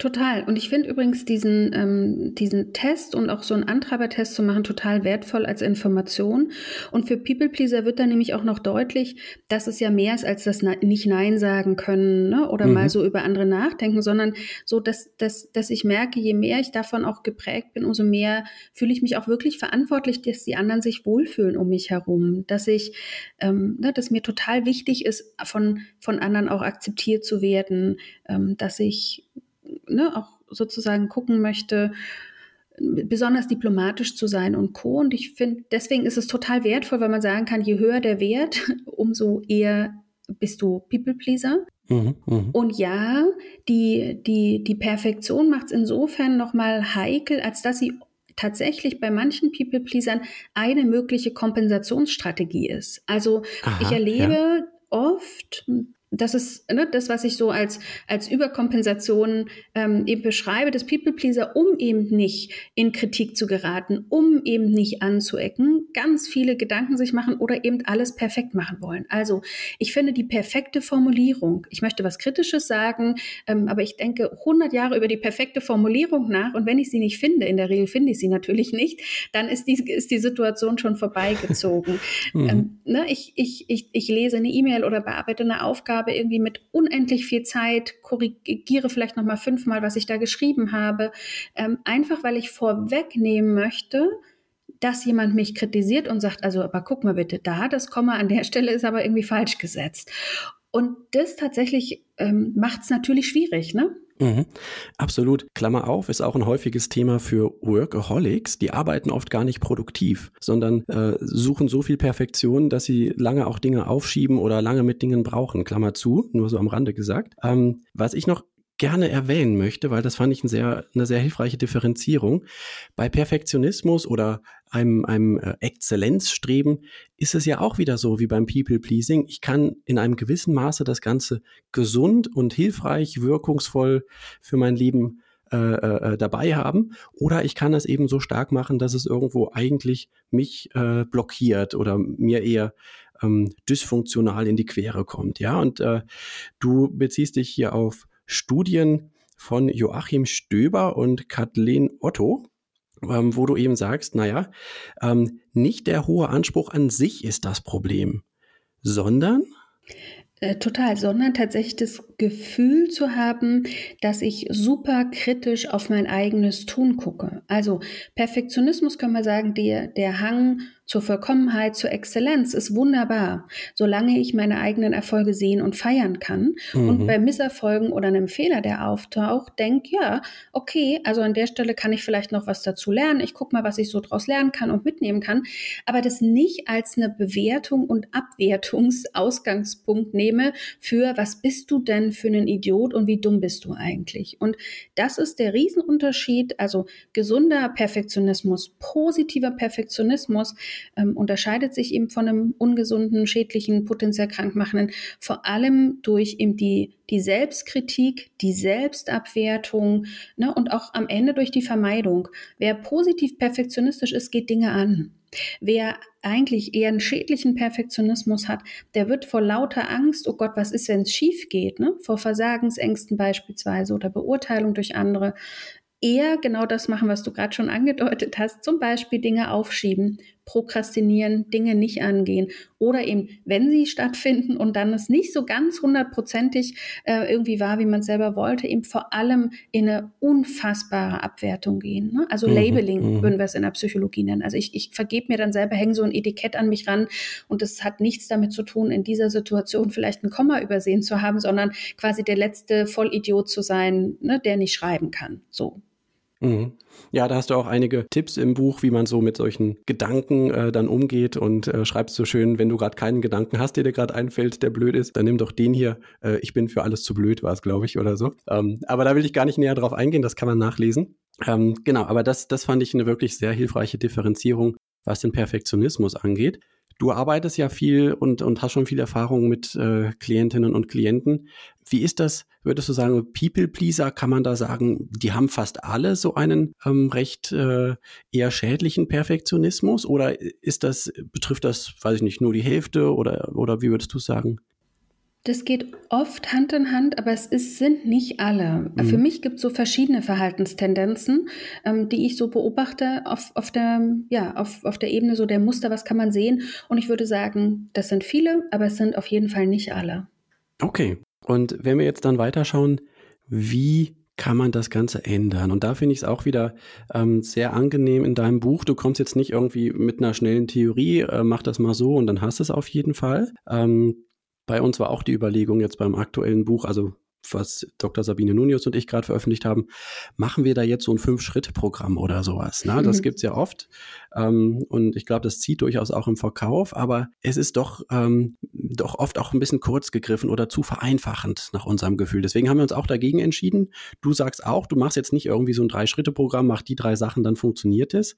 Total. Und ich finde übrigens diesen, ähm, diesen Test und auch so einen Antreibertest zu machen total wertvoll als Information. Und für People Pleaser wird dann nämlich auch noch deutlich, dass es ja mehr ist als das nicht Nein sagen können ne? oder mhm. mal so über andere nachdenken, sondern so, dass, dass, dass ich merke, je mehr ich davon auch geprägt bin, umso mehr fühle ich mich auch wirklich verantwortlich, dass die anderen sich wohlfühlen um mich herum. Dass ich, ähm, ne, dass mir total wichtig ist, von, von anderen auch akzeptiert zu werden, ähm, dass ich ne, auch sozusagen gucken möchte, besonders diplomatisch zu sein und Co. Und ich finde, deswegen ist es total wertvoll, weil man sagen kann, je höher der Wert, umso eher bist du People-Pleaser. Mhm, mh. Und ja, die, die, die Perfektion macht es insofern nochmal heikel, als dass sie tatsächlich bei manchen People-Pleasern eine mögliche Kompensationsstrategie ist. Also Aha, ich erlebe ja. oft, das ist ne, das, was ich so als, als Überkompensation ähm, eben beschreibe, das People-Pleaser, um eben nicht in Kritik zu geraten, um eben nicht anzuecken, ganz viele Gedanken sich machen oder eben alles perfekt machen wollen. Also ich finde die perfekte Formulierung, ich möchte was Kritisches sagen, ähm, aber ich denke 100 Jahre über die perfekte Formulierung nach und wenn ich sie nicht finde, in der Regel finde ich sie natürlich nicht, dann ist die, ist die Situation schon vorbeigezogen. mhm. ähm, ne, ich, ich, ich, ich lese eine E-Mail oder bearbeite eine Aufgabe, habe, irgendwie mit unendlich viel Zeit, korrigiere vielleicht nochmal fünfmal, was ich da geschrieben habe, ähm, einfach weil ich vorwegnehmen möchte, dass jemand mich kritisiert und sagt, also, aber guck mal bitte, da das Komma an der Stelle ist aber irgendwie falsch gesetzt. Und das tatsächlich ähm, macht es natürlich schwierig, ne? Mhm, absolut. Klammer auf, ist auch ein häufiges Thema für Workaholics. Die arbeiten oft gar nicht produktiv, sondern äh, suchen so viel Perfektion, dass sie lange auch Dinge aufschieben oder lange mit Dingen brauchen. Klammer zu, nur so am Rande gesagt. Ähm, was ich noch gerne erwähnen möchte, weil das fand ich eine sehr, eine sehr hilfreiche Differenzierung. Bei Perfektionismus oder einem, einem äh, Exzellenzstreben ist es ja auch wieder so wie beim People-Pleasing. Ich kann in einem gewissen Maße das Ganze gesund und hilfreich, wirkungsvoll für mein Leben äh, äh, dabei haben. Oder ich kann es eben so stark machen, dass es irgendwo eigentlich mich äh, blockiert oder mir eher ähm, dysfunktional in die Quere kommt. Ja, und äh, du beziehst dich hier auf Studien von Joachim Stöber und Kathleen Otto, ähm, wo du eben sagst, naja, ähm, nicht der hohe Anspruch an sich ist das Problem, sondern äh, total, sondern tatsächlich das Gefühl zu haben, dass ich super kritisch auf mein eigenes Tun gucke. Also Perfektionismus kann man sagen, der, der Hang zur Vollkommenheit, zur Exzellenz ist wunderbar, solange ich meine eigenen Erfolge sehen und feiern kann. Mhm. Und bei Misserfolgen oder einem Fehler, der auftaucht, denk ja, okay, also an der Stelle kann ich vielleicht noch was dazu lernen. Ich gucke mal, was ich so draus lernen kann und mitnehmen kann. Aber das nicht als eine Bewertung und Abwertungsausgangspunkt nehme für, was bist du denn für einen Idiot und wie dumm bist du eigentlich? Und das ist der Riesenunterschied. Also gesunder Perfektionismus, positiver Perfektionismus, ähm, unterscheidet sich eben von einem ungesunden, schädlichen, potenziell krankmachenden, vor allem durch eben die, die Selbstkritik, die Selbstabwertung ne, und auch am Ende durch die Vermeidung. Wer positiv perfektionistisch ist, geht Dinge an. Wer eigentlich eher einen schädlichen Perfektionismus hat, der wird vor lauter Angst, oh Gott, was ist, wenn es schief geht, ne? vor Versagensängsten beispielsweise oder Beurteilung durch andere, eher genau das machen, was du gerade schon angedeutet hast, zum Beispiel Dinge aufschieben, prokrastinieren, Dinge nicht angehen oder eben, wenn sie stattfinden und dann es nicht so ganz hundertprozentig äh, irgendwie war, wie man es selber wollte, eben vor allem in eine unfassbare Abwertung gehen. Ne? Also mhm, Labeling mhm. würden wir es in der Psychologie nennen. Also ich, ich vergebe mir dann selber, hänge so ein Etikett an mich ran und das hat nichts damit zu tun, in dieser Situation vielleicht ein Komma übersehen zu haben, sondern quasi der letzte Vollidiot zu sein, ne, der nicht schreiben kann. So. Mhm. Ja, da hast du auch einige Tipps im Buch, wie man so mit solchen Gedanken äh, dann umgeht und äh, schreibst so schön, wenn du gerade keinen Gedanken hast, der dir gerade einfällt, der blöd ist, dann nimm doch den hier. Äh, ich bin für alles zu blöd, war es, glaube ich, oder so. Ähm, aber da will ich gar nicht näher drauf eingehen, das kann man nachlesen. Ähm, genau, aber das, das fand ich eine wirklich sehr hilfreiche Differenzierung, was den Perfektionismus angeht. Du arbeitest ja viel und, und hast schon viel Erfahrung mit äh, Klientinnen und Klienten. Wie ist das, würdest du sagen, People-Pleaser, kann man da sagen, die haben fast alle so einen ähm, recht äh, eher schädlichen Perfektionismus? Oder ist das, betrifft das, weiß ich nicht, nur die Hälfte oder, oder wie würdest du sagen? Das geht oft Hand in Hand, aber es ist, sind nicht alle. Mhm. Für mich gibt es so verschiedene Verhaltenstendenzen, ähm, die ich so beobachte auf, auf, der, ja, auf, auf der Ebene so der Muster, was kann man sehen. Und ich würde sagen, das sind viele, aber es sind auf jeden Fall nicht alle. Okay. Und wenn wir jetzt dann weiterschauen, wie kann man das Ganze ändern? Und da finde ich es auch wieder ähm, sehr angenehm in deinem Buch. Du kommst jetzt nicht irgendwie mit einer schnellen Theorie, äh, mach das mal so und dann hast du es auf jeden Fall. Ähm, bei uns war auch die Überlegung jetzt beim aktuellen Buch, also was Dr. Sabine Nunius und ich gerade veröffentlicht haben, machen wir da jetzt so ein Fünf-Schritte-Programm oder sowas. Ne? Das mhm. gibt's ja oft. Ähm, und ich glaube, das zieht durchaus auch im Verkauf, aber es ist doch, ähm, doch oft auch ein bisschen kurz gegriffen oder zu vereinfachend nach unserem Gefühl. Deswegen haben wir uns auch dagegen entschieden. Du sagst auch, du machst jetzt nicht irgendwie so ein Drei-Schritte-Programm, mach die drei Sachen, dann funktioniert es,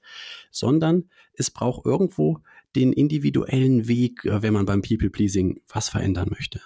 sondern es braucht irgendwo den individuellen Weg, äh, wenn man beim People-Pleasing was verändern möchte.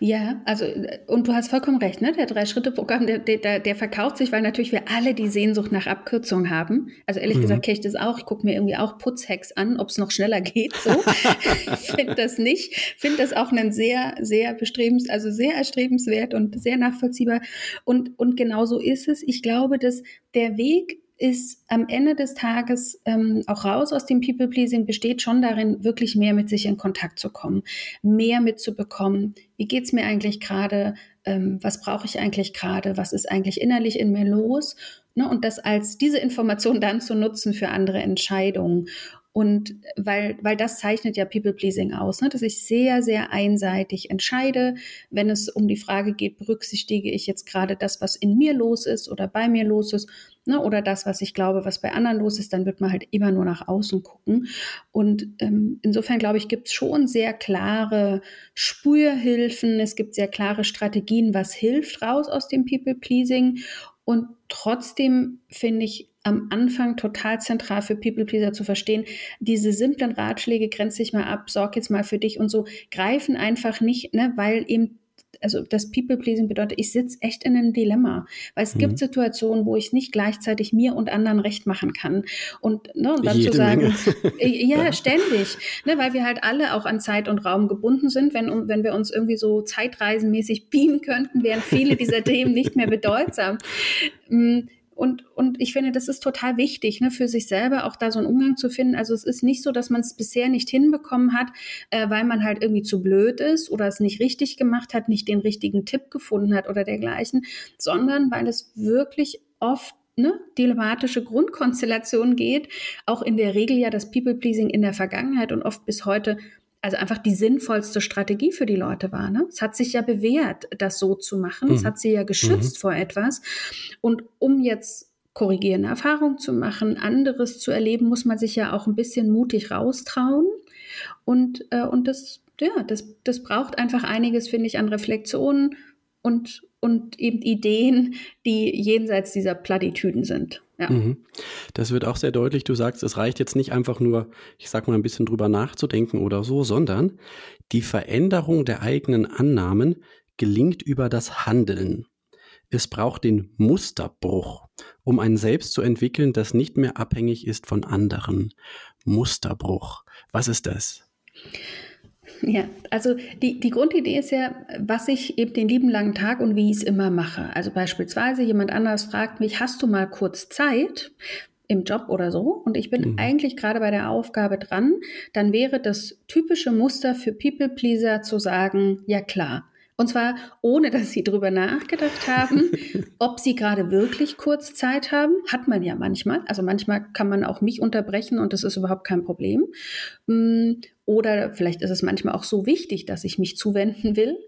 Ja, also und du hast vollkommen recht, ne? Der Drei-Schritte-Programm, der, der, der verkauft sich, weil natürlich wir alle die Sehnsucht nach Abkürzung haben. Also ehrlich mhm. gesagt kenne ich das auch. Ich gucke mir irgendwie auch Putzhacks an, ob es noch schneller geht. So. ich finde das nicht. Finde das auch einen sehr, sehr bestrebens, also sehr erstrebenswert und sehr nachvollziehbar. Und, und genau so ist es. Ich glaube, dass der Weg ist am Ende des Tages ähm, auch raus aus dem People-Pleasing, besteht schon darin, wirklich mehr mit sich in Kontakt zu kommen, mehr mitzubekommen. Wie geht's mir eigentlich gerade? Ähm, was brauche ich eigentlich gerade? Was ist eigentlich innerlich in mir los? Ne? Und das als diese Information dann zu nutzen für andere Entscheidungen. Und weil, weil das zeichnet ja People-Pleasing aus, ne? dass ich sehr, sehr einseitig entscheide, wenn es um die Frage geht, berücksichtige ich jetzt gerade das, was in mir los ist oder bei mir los ist ne, oder das, was ich glaube, was bei anderen los ist, dann wird man halt immer nur nach außen gucken. Und ähm, insofern glaube ich, gibt es schon sehr klare Spürhilfen, es gibt sehr klare Strategien, was hilft raus aus dem People-Pleasing. Und trotzdem finde ich am Anfang total zentral für People Pleaser zu verstehen. Diese simplen Ratschläge, grenz dich mal ab, sorg jetzt mal für dich und so, greifen einfach nicht, ne, weil eben also das People-Pleasing bedeutet, ich sitze echt in einem Dilemma, weil es mhm. gibt Situationen, wo ich nicht gleichzeitig mir und anderen recht machen kann. Und, ne, und dann Jede zu sagen, äh, ja, ja, ständig, ne, weil wir halt alle auch an Zeit und Raum gebunden sind. Wenn, wenn wir uns irgendwie so zeitreisenmäßig beamen könnten, wären viele dieser Themen nicht mehr bedeutsam. Und, und ich finde, das ist total wichtig, ne, für sich selber auch da so einen Umgang zu finden. Also es ist nicht so, dass man es bisher nicht hinbekommen hat, äh, weil man halt irgendwie zu blöd ist oder es nicht richtig gemacht hat, nicht den richtigen Tipp gefunden hat oder dergleichen, sondern weil es wirklich oft ne, dilematische Grundkonstellation geht, auch in der Regel ja das People-Pleasing in der Vergangenheit und oft bis heute also einfach die sinnvollste Strategie für die Leute war. Ne? Es hat sich ja bewährt, das so zu machen. Mhm. Es hat sie ja geschützt mhm. vor etwas. Und um jetzt korrigierende Erfahrungen zu machen, anderes zu erleben, muss man sich ja auch ein bisschen mutig raustrauen. Und, äh, und das, ja, das, das braucht einfach einiges, finde ich, an Reflexionen und, und eben Ideen, die jenseits dieser Plattitüden sind. Ja. Mhm. Das wird auch sehr deutlich. Du sagst, es reicht jetzt nicht einfach nur, ich sag mal, ein bisschen drüber nachzudenken oder so, sondern die Veränderung der eigenen Annahmen gelingt über das Handeln. Es braucht den Musterbruch, um ein Selbst zu entwickeln, das nicht mehr abhängig ist von anderen. Musterbruch. Was ist das? Ja, also die, die Grundidee ist ja, was ich eben den lieben langen Tag und wie ich es immer mache. Also beispielsweise jemand anders fragt mich, hast du mal kurz Zeit? im Job oder so und ich bin mhm. eigentlich gerade bei der Aufgabe dran, dann wäre das typische Muster für People Pleaser zu sagen, ja klar. Und zwar ohne, dass sie drüber nachgedacht haben, ob sie gerade wirklich kurz Zeit haben. Hat man ja manchmal. Also manchmal kann man auch mich unterbrechen und das ist überhaupt kein Problem. Mm, oder vielleicht ist es manchmal auch so wichtig, dass ich mich zuwenden will.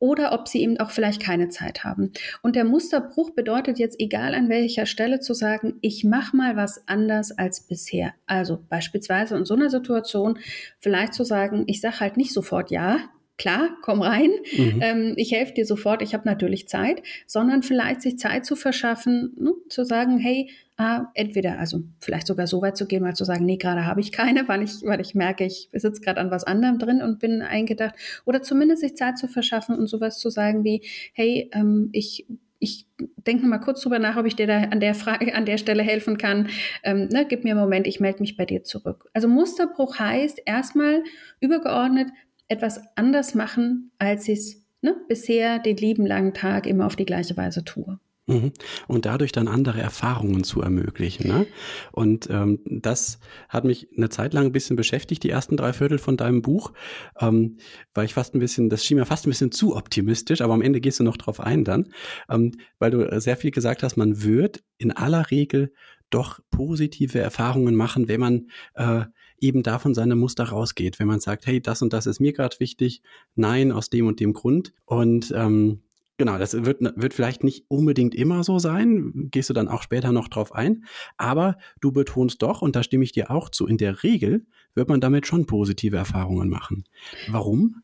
Oder ob sie eben auch vielleicht keine Zeit haben. Und der Musterbruch bedeutet jetzt, egal an welcher Stelle, zu sagen, ich mache mal was anders als bisher. Also beispielsweise in so einer Situation vielleicht zu sagen, ich sage halt nicht sofort ja, klar, komm rein, mhm. ähm, ich helfe dir sofort, ich habe natürlich Zeit, sondern vielleicht sich Zeit zu verschaffen, ne, zu sagen, hey, äh, entweder, also vielleicht sogar so weit zu gehen, mal zu sagen, nee, gerade habe ich keine, weil ich, weil ich merke, ich sitze gerade an was anderem drin und bin eingedacht, oder zumindest sich Zeit zu verschaffen und sowas zu sagen wie, hey, ähm, ich ich denke mal kurz drüber nach, ob ich dir da an der Frage, an der Stelle helfen kann. Ähm, ne, gib mir einen Moment, ich melde mich bei dir zurück. Also Musterbruch heißt erstmal übergeordnet, etwas anders machen, als ich es ne, bisher den lieben langen Tag immer auf die gleiche Weise tue. Mhm. Und dadurch dann andere Erfahrungen zu ermöglichen. Ne? Und ähm, das hat mich eine Zeit lang ein bisschen beschäftigt, die ersten drei Viertel von deinem Buch, ähm, weil ich fast ein bisschen, das schien mir fast ein bisschen zu optimistisch, aber am Ende gehst du noch drauf ein dann, ähm, weil du sehr viel gesagt hast, man wird in aller Regel doch positive Erfahrungen machen, wenn man äh, eben davon seine Muster rausgeht, wenn man sagt, hey, das und das ist mir gerade wichtig, nein, aus dem und dem Grund. Und ähm, Genau, das wird, wird vielleicht nicht unbedingt immer so sein, gehst du dann auch später noch drauf ein, aber du betonst doch, und da stimme ich dir auch zu, in der Regel wird man damit schon positive Erfahrungen machen. Warum?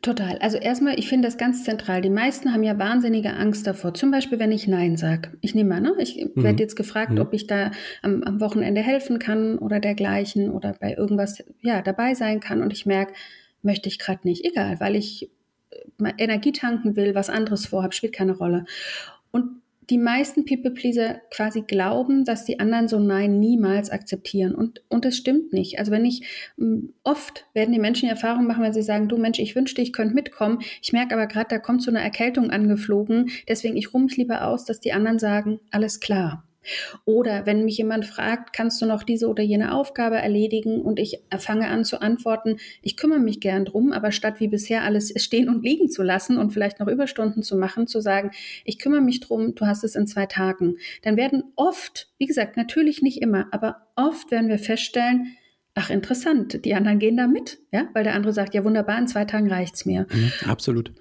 Total. Also erstmal, ich finde das ganz zentral. Die meisten haben ja wahnsinnige Angst davor. Zum Beispiel, wenn ich Nein sage. Ich nehme an, ne? ich mhm. werde jetzt gefragt, mhm. ob ich da am, am, Wochenende helfen kann oder dergleichen oder bei irgendwas ja dabei sein kann. Und ich merke, möchte ich gerade nicht. Egal, weil ich äh, Energie tanken will, was anderes vorhabe, spielt keine Rolle. Und die meisten People-Pleaser quasi glauben, dass die anderen so Nein niemals akzeptieren. Und, und das stimmt nicht. Also wenn ich, mm, oft werden die Menschen die Erfahrung machen, wenn sie sagen, du Mensch, ich wünschte, ich könnte mitkommen. Ich merke aber gerade, da kommt so eine Erkältung angeflogen. Deswegen, ich ruhe lieber aus, dass die anderen sagen, alles klar. Oder wenn mich jemand fragt, kannst du noch diese oder jene Aufgabe erledigen und ich fange an zu antworten, ich kümmere mich gern drum, aber statt wie bisher alles stehen und liegen zu lassen und vielleicht noch Überstunden zu machen, zu sagen, ich kümmere mich drum, du hast es in zwei Tagen, dann werden oft, wie gesagt, natürlich nicht immer, aber oft werden wir feststellen, ach interessant, die anderen gehen da mit, ja, weil der andere sagt, ja wunderbar, in zwei Tagen reicht's mir. Mhm, absolut.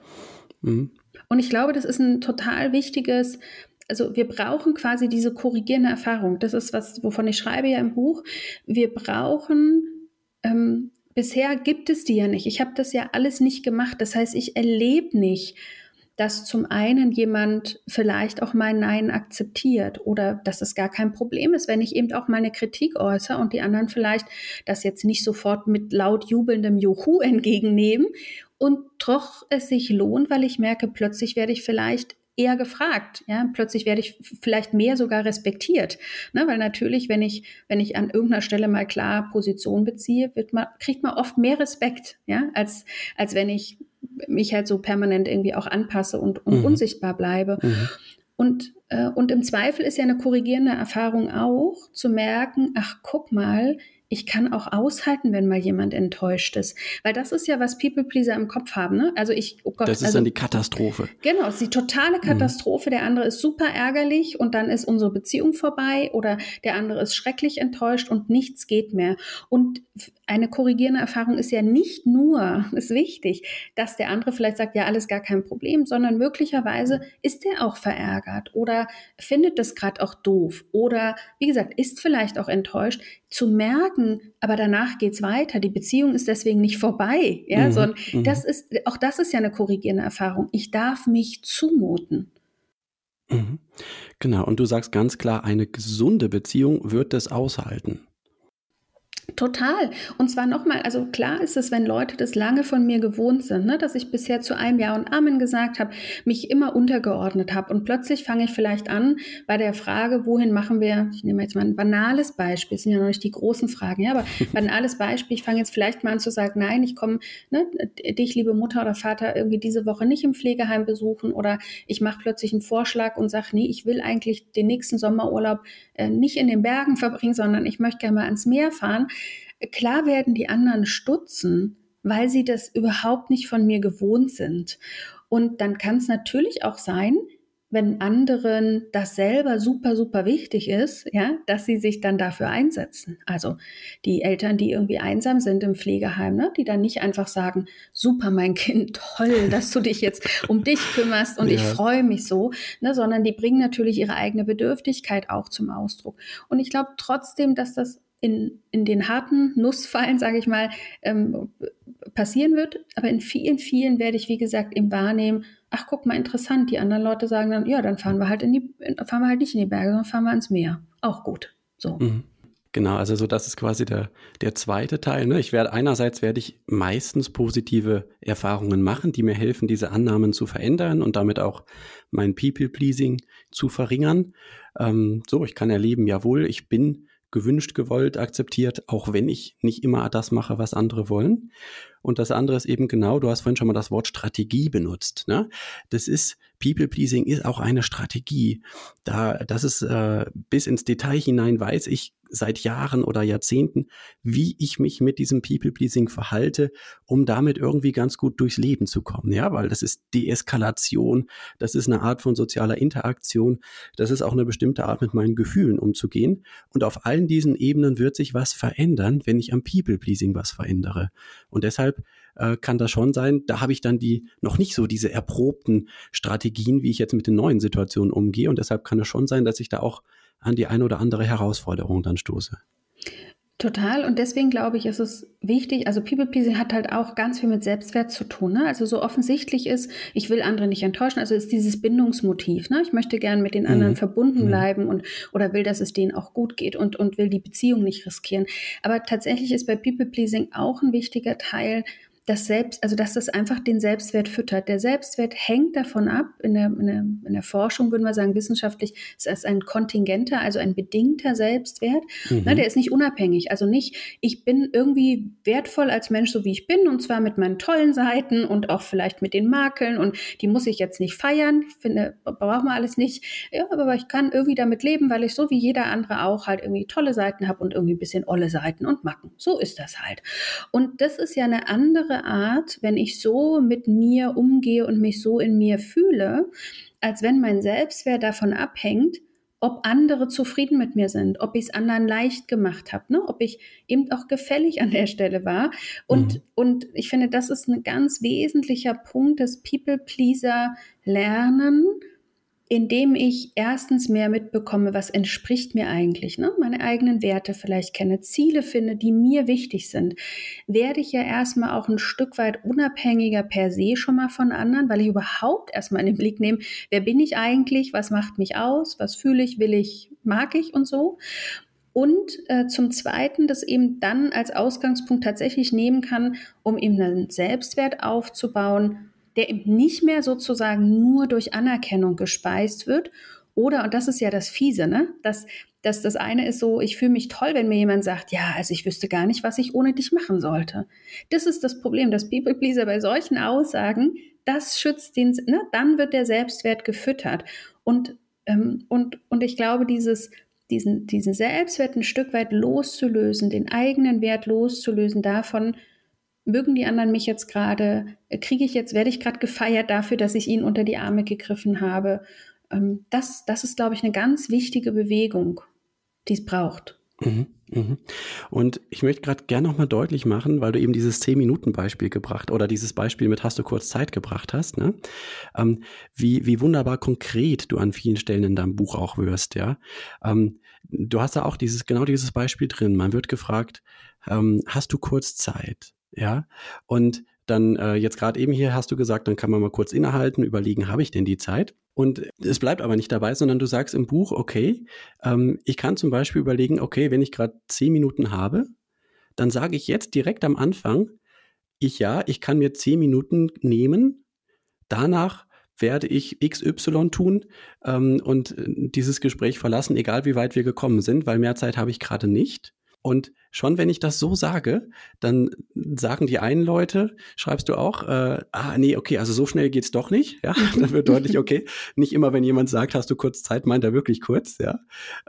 Mhm. Und ich glaube, das ist ein total wichtiges, also wir brauchen quasi diese korrigierende Erfahrung. Das ist was, wovon ich schreibe ja im Buch. Wir brauchen ähm, bisher gibt es die ja nicht. Ich habe das ja alles nicht gemacht. Das heißt, ich erlebe nicht, dass zum einen jemand vielleicht auch mein Nein akzeptiert oder dass es gar kein Problem ist, wenn ich eben auch meine Kritik äußere und die anderen vielleicht das jetzt nicht sofort mit laut jubelndem Juhu entgegennehmen und doch es sich lohnt, weil ich merke, plötzlich werde ich vielleicht eher gefragt. Ja, plötzlich werde ich vielleicht mehr sogar respektiert, ne? weil natürlich, wenn ich wenn ich an irgendeiner Stelle mal klar Position beziehe, wird man kriegt man oft mehr Respekt, ja, als als wenn ich mich halt so permanent irgendwie auch anpasse und, und mhm. unsichtbar bleibe. Mhm. Und, äh, und im Zweifel ist ja eine korrigierende Erfahrung auch zu merken, ach guck mal, ich kann auch aushalten, wenn mal jemand enttäuscht ist. Weil das ist ja, was People-Pleaser im Kopf haben. Ne? Also ich, oh Gott, das ist also, dann die Katastrophe. Genau, es ist die totale mhm. Katastrophe. Mhm. Der andere ist super ärgerlich und dann ist unsere Beziehung vorbei oder der andere ist schrecklich enttäuscht und nichts geht mehr. Und eine korrigierende Erfahrung ist ja nicht nur, ist wichtig, dass der andere vielleicht sagt, ja, alles gar kein Problem, sondern möglicherweise ist er auch verärgert oder findet das gerade auch doof oder, wie gesagt, ist vielleicht auch enttäuscht zu merken, aber danach geht's weiter. Die Beziehung ist deswegen nicht vorbei, ja, mhm, sondern mhm. das ist, auch das ist ja eine korrigierende Erfahrung. Ich darf mich zumuten. Mhm. Genau. Und du sagst ganz klar, eine gesunde Beziehung wird das aushalten. Total. Und zwar nochmal, also klar ist es, wenn Leute das lange von mir gewohnt sind, ne, dass ich bisher zu einem Ja und Amen gesagt habe, mich immer untergeordnet habe und plötzlich fange ich vielleicht an bei der Frage, wohin machen wir, ich nehme jetzt mal ein banales Beispiel, das sind ja noch nicht die großen Fragen, ja, aber banales Beispiel, ich fange jetzt vielleicht mal an zu sagen, nein, ich komme ne, dich, liebe Mutter oder Vater, irgendwie diese Woche nicht im Pflegeheim besuchen oder ich mache plötzlich einen Vorschlag und sage, nee, ich will eigentlich den nächsten Sommerurlaub äh, nicht in den Bergen verbringen, sondern ich möchte gerne mal ans Meer fahren Klar werden die anderen stutzen, weil sie das überhaupt nicht von mir gewohnt sind. Und dann kann es natürlich auch sein, wenn anderen das selber super, super wichtig ist, ja, dass sie sich dann dafür einsetzen. Also die Eltern, die irgendwie einsam sind im Pflegeheim, ne, die dann nicht einfach sagen, super, mein Kind, toll, dass du dich jetzt um dich kümmerst und ja. ich freue mich so, ne, sondern die bringen natürlich ihre eigene Bedürftigkeit auch zum Ausdruck. Und ich glaube trotzdem, dass das in, in den harten Nussfallen, sage ich mal, ähm, passieren wird. Aber in vielen, vielen werde ich, wie gesagt, im Wahrnehmen, ach, guck mal, interessant. Die anderen Leute sagen dann, ja, dann fahren wir halt in die, fahren wir halt nicht in die Berge, sondern fahren wir ans Meer. Auch gut. So. Mhm. Genau, also so das ist quasi der, der zweite Teil. Ne? Ich werde einerseits werde ich meistens positive Erfahrungen machen, die mir helfen, diese Annahmen zu verändern und damit auch mein People-Pleasing zu verringern. Ähm, so, ich kann erleben, jawohl, ich bin gewünscht, gewollt, akzeptiert, auch wenn ich nicht immer das mache, was andere wollen. Und das andere ist eben genau, du hast vorhin schon mal das Wort Strategie benutzt. Ne? Das ist, People Pleasing ist auch eine Strategie. Da, das ist äh, bis ins Detail hinein weiß ich seit Jahren oder Jahrzehnten, wie ich mich mit diesem People Pleasing verhalte, um damit irgendwie ganz gut durchs Leben zu kommen. Ja, weil das ist Deeskalation, das ist eine Art von sozialer Interaktion, das ist auch eine bestimmte Art mit meinen Gefühlen umzugehen. Und auf allen diesen Ebenen wird sich was verändern, wenn ich am People Pleasing was verändere. Und deshalb äh, kann das schon sein. Da habe ich dann die noch nicht so diese erprobten Strategien, wie ich jetzt mit den neuen Situationen umgehe. Und deshalb kann es schon sein, dass ich da auch an die eine oder andere Herausforderung dann stoße. Total. Und deswegen glaube ich, ist es wichtig, also People Pleasing hat halt auch ganz viel mit Selbstwert zu tun. Ne? Also so offensichtlich ist, ich will andere nicht enttäuschen. Also ist dieses Bindungsmotiv. Ne? Ich möchte gern mit den anderen mhm. verbunden mhm. bleiben und oder will, dass es denen auch gut geht und, und will die Beziehung nicht riskieren. Aber tatsächlich ist bei People Pleasing auch ein wichtiger Teil, das Selbst, also dass das einfach den Selbstwert füttert. Der Selbstwert hängt davon ab, in der, in der, in der Forschung würden wir sagen, wissenschaftlich ist es ein kontingenter, also ein bedingter Selbstwert. Mhm. Na, der ist nicht unabhängig. Also nicht, ich bin irgendwie wertvoll als Mensch, so wie ich bin, und zwar mit meinen tollen Seiten und auch vielleicht mit den Makeln und die muss ich jetzt nicht feiern. Ich finde, braucht man alles nicht. Ja, aber ich kann irgendwie damit leben, weil ich so wie jeder andere auch halt irgendwie tolle Seiten habe und irgendwie ein bisschen olle Seiten und Macken. So ist das halt. Und das ist ja eine andere Art, wenn ich so mit mir umgehe und mich so in mir fühle, als wenn mein Selbstwert davon abhängt, ob andere zufrieden mit mir sind, ob ich es anderen leicht gemacht habe, ne? ob ich eben auch gefällig an der Stelle war. Und, mhm. und ich finde, das ist ein ganz wesentlicher Punkt, dass People-Pleaser lernen, indem ich erstens mehr mitbekomme, was entspricht mir eigentlich, ne? meine eigenen Werte vielleicht kenne, Ziele finde, die mir wichtig sind, werde ich ja erstmal auch ein Stück weit unabhängiger per se schon mal von anderen, weil ich überhaupt erstmal in den Blick nehme, wer bin ich eigentlich, was macht mich aus, was fühle ich, will ich, mag ich und so. Und äh, zum Zweiten, das eben dann als Ausgangspunkt tatsächlich nehmen kann, um eben einen Selbstwert aufzubauen, der eben nicht mehr sozusagen nur durch Anerkennung gespeist wird. Oder, und das ist ja das Fiese, ne? dass, dass das eine ist so, ich fühle mich toll, wenn mir jemand sagt, ja, also ich wüsste gar nicht, was ich ohne dich machen sollte. Das ist das Problem, dass People Pleaser bei solchen Aussagen, das schützt den, ne? dann wird der Selbstwert gefüttert. Und, ähm, und, und ich glaube, dieses, diesen, diesen Selbstwert ein Stück weit loszulösen, den eigenen Wert loszulösen davon, mögen die anderen mich jetzt gerade, kriege ich jetzt, werde ich gerade gefeiert dafür, dass ich ihnen unter die Arme gegriffen habe. Ähm, das, das ist, glaube ich, eine ganz wichtige Bewegung, die es braucht. Mhm, mhm. Und ich möchte gerade gerne nochmal deutlich machen, weil du eben dieses 10-Minuten-Beispiel gebracht oder dieses Beispiel mit hast du kurz Zeit gebracht hast, ne? Ähm, wie, wie wunderbar konkret du an vielen Stellen in deinem Buch auch wirst, ja. Ähm, du hast da auch dieses, genau dieses Beispiel drin. Man wird gefragt, ähm, hast du kurz Zeit? Ja, und dann äh, jetzt gerade eben hier hast du gesagt, dann kann man mal kurz innehalten, überlegen, habe ich denn die Zeit? Und es bleibt aber nicht dabei, sondern du sagst im Buch, okay, ähm, ich kann zum Beispiel überlegen, okay, wenn ich gerade zehn Minuten habe, dann sage ich jetzt direkt am Anfang, ich ja, ich kann mir zehn Minuten nehmen, danach werde ich XY tun ähm, und äh, dieses Gespräch verlassen, egal wie weit wir gekommen sind, weil mehr Zeit habe ich gerade nicht. Und schon wenn ich das so sage, dann sagen die einen Leute, schreibst du auch, äh, ah, nee, okay, also so schnell geht's doch nicht. Ja, dann wird deutlich, okay, nicht immer, wenn jemand sagt, hast du kurz Zeit, meint er wirklich kurz, ja.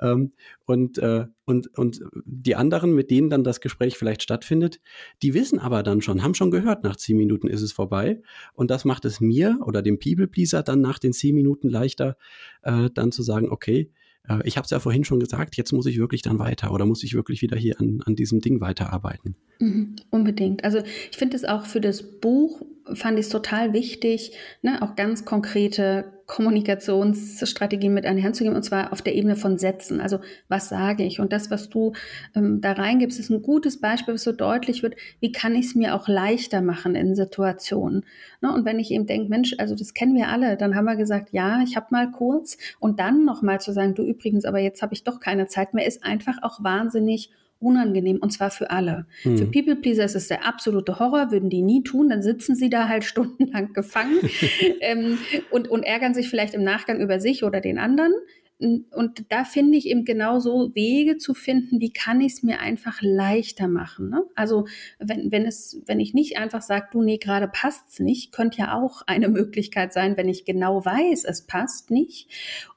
Ähm, und, äh, und, und die anderen, mit denen dann das Gespräch vielleicht stattfindet, die wissen aber dann schon, haben schon gehört, nach zehn Minuten ist es vorbei. Und das macht es mir oder dem People-Pleaser dann nach den zehn Minuten leichter, äh, dann zu sagen, okay, äh, ich habe es ja vorhin schon gesagt, jetzt muss ich wirklich dann weiter oder muss ich wirklich wieder hier an, an diesem Ding weiterarbeiten. Mhm, unbedingt. Also ich finde es auch für das Buch, fand ich es total wichtig, ne, auch ganz konkrete Kommunikationsstrategien mit an die Hand zu geben, und zwar auf der Ebene von Sätzen. Also was sage ich? Und das, was du ähm, da reingibst, ist ein gutes Beispiel, was so deutlich wird, wie kann ich es mir auch leichter machen in Situationen. Ne? Und wenn ich eben denke, Mensch, also das kennen wir alle, dann haben wir gesagt, ja, ich habe mal kurz und dann nochmal zu sagen, du übrigens, aber jetzt habe ich doch keine Zeit mehr, ist einfach auch wahnsinnig unangenehm und zwar für alle. Mhm. Für People Pleaser ist es der absolute Horror, würden die nie tun, dann sitzen sie da halt stundenlang gefangen ähm, und, und ärgern sich vielleicht im Nachgang über sich oder den anderen. Und da finde ich eben genauso Wege zu finden, wie kann ich es mir einfach leichter machen. Ne? Also wenn, wenn es, wenn ich nicht einfach sage, du, nee, gerade passt's nicht, könnte ja auch eine Möglichkeit sein, wenn ich genau weiß, es passt nicht.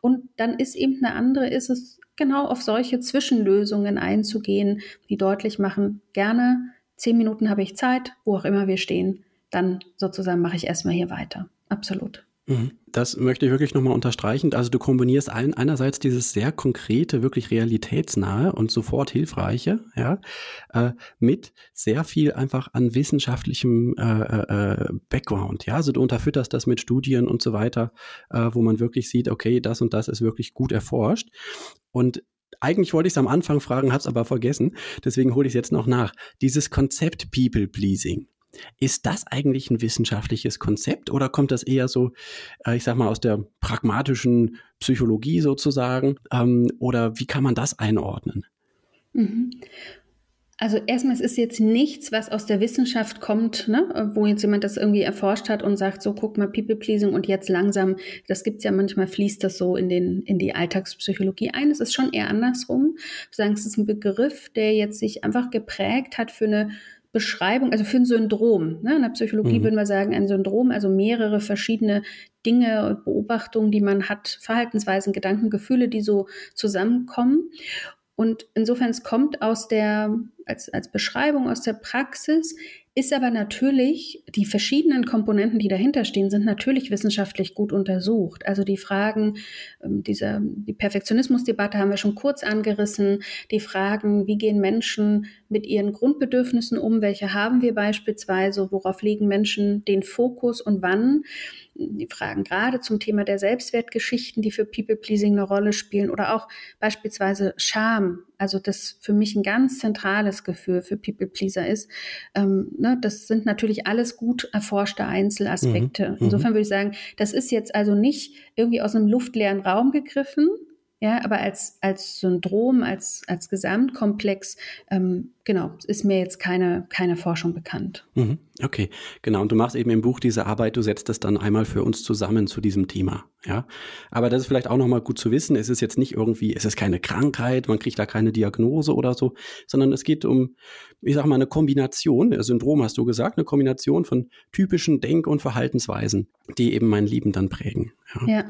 Und dann ist eben eine andere, ist es genau auf solche Zwischenlösungen einzugehen, die deutlich machen, gerne zehn Minuten habe ich Zeit, wo auch immer wir stehen, dann sozusagen mache ich erstmal hier weiter. Absolut. Mhm. Das möchte ich wirklich nochmal unterstreichen. Also du kombinierst ein, einerseits dieses sehr konkrete, wirklich realitätsnahe und sofort hilfreiche, ja, äh, mit sehr viel einfach an wissenschaftlichem äh, äh, Background. Ja, also du unterfütterst das mit Studien und so weiter, äh, wo man wirklich sieht, okay, das und das ist wirklich gut erforscht. Und eigentlich wollte ich es am Anfang fragen, habe es aber vergessen. Deswegen hole ich es jetzt noch nach. Dieses Konzept People Pleasing. Ist das eigentlich ein wissenschaftliches Konzept oder kommt das eher so, äh, ich sag mal, aus der pragmatischen Psychologie sozusagen? Ähm, oder wie kann man das einordnen? Mhm. Also erstmal, es ist jetzt nichts, was aus der Wissenschaft kommt, ne? wo jetzt jemand das irgendwie erforscht hat und sagt, so guck mal, People-Pleasing und jetzt langsam, das gibt's ja manchmal, fließt das so in, den, in die Alltagspsychologie ein. Es ist schon eher andersrum. Sagen, es ist ein Begriff, der jetzt sich einfach geprägt hat für eine Beschreibung, also für ein Syndrom. Ne? In der Psychologie mhm. würden wir sagen, ein Syndrom, also mehrere verschiedene Dinge und Beobachtungen, die man hat, Verhaltensweisen, Gedanken, Gefühle, die so zusammenkommen. Und insofern, es kommt aus der, als, als Beschreibung aus der Praxis, ist aber natürlich, die verschiedenen Komponenten, die dahinter stehen, sind natürlich wissenschaftlich gut untersucht. Also die Fragen, ähm, dieser, die Perfektionismusdebatte haben wir schon kurz angerissen, die Fragen, wie gehen Menschen mit ihren Grundbedürfnissen um, welche haben wir beispielsweise, worauf legen Menschen den Fokus und wann die Fragen gerade zum Thema der Selbstwertgeschichten, die für People-Pleasing eine Rolle spielen oder auch beispielsweise Scham, also das für mich ein ganz zentrales Gefühl für People-Pleaser ist. Ähm, ne, das sind natürlich alles gut erforschte Einzelaspekte. Mhm. Insofern würde ich sagen, das ist jetzt also nicht irgendwie aus einem luftleeren Raum gegriffen, ja, aber als, als Syndrom, als, als Gesamtkomplex, ähm, genau, ist mir jetzt keine, keine Forschung bekannt. Mhm, okay, genau. Und du machst eben im Buch diese Arbeit, du setzt das dann einmal für uns zusammen zu diesem Thema. Ja, aber das ist vielleicht auch nochmal gut zu wissen. Es ist jetzt nicht irgendwie, es ist keine Krankheit, man kriegt da keine Diagnose oder so, sondern es geht um, ich sag mal, eine Kombination, Syndrom hast du gesagt, eine Kombination von typischen Denk- und Verhaltensweisen, die eben mein Leben dann prägen. Ja. ja.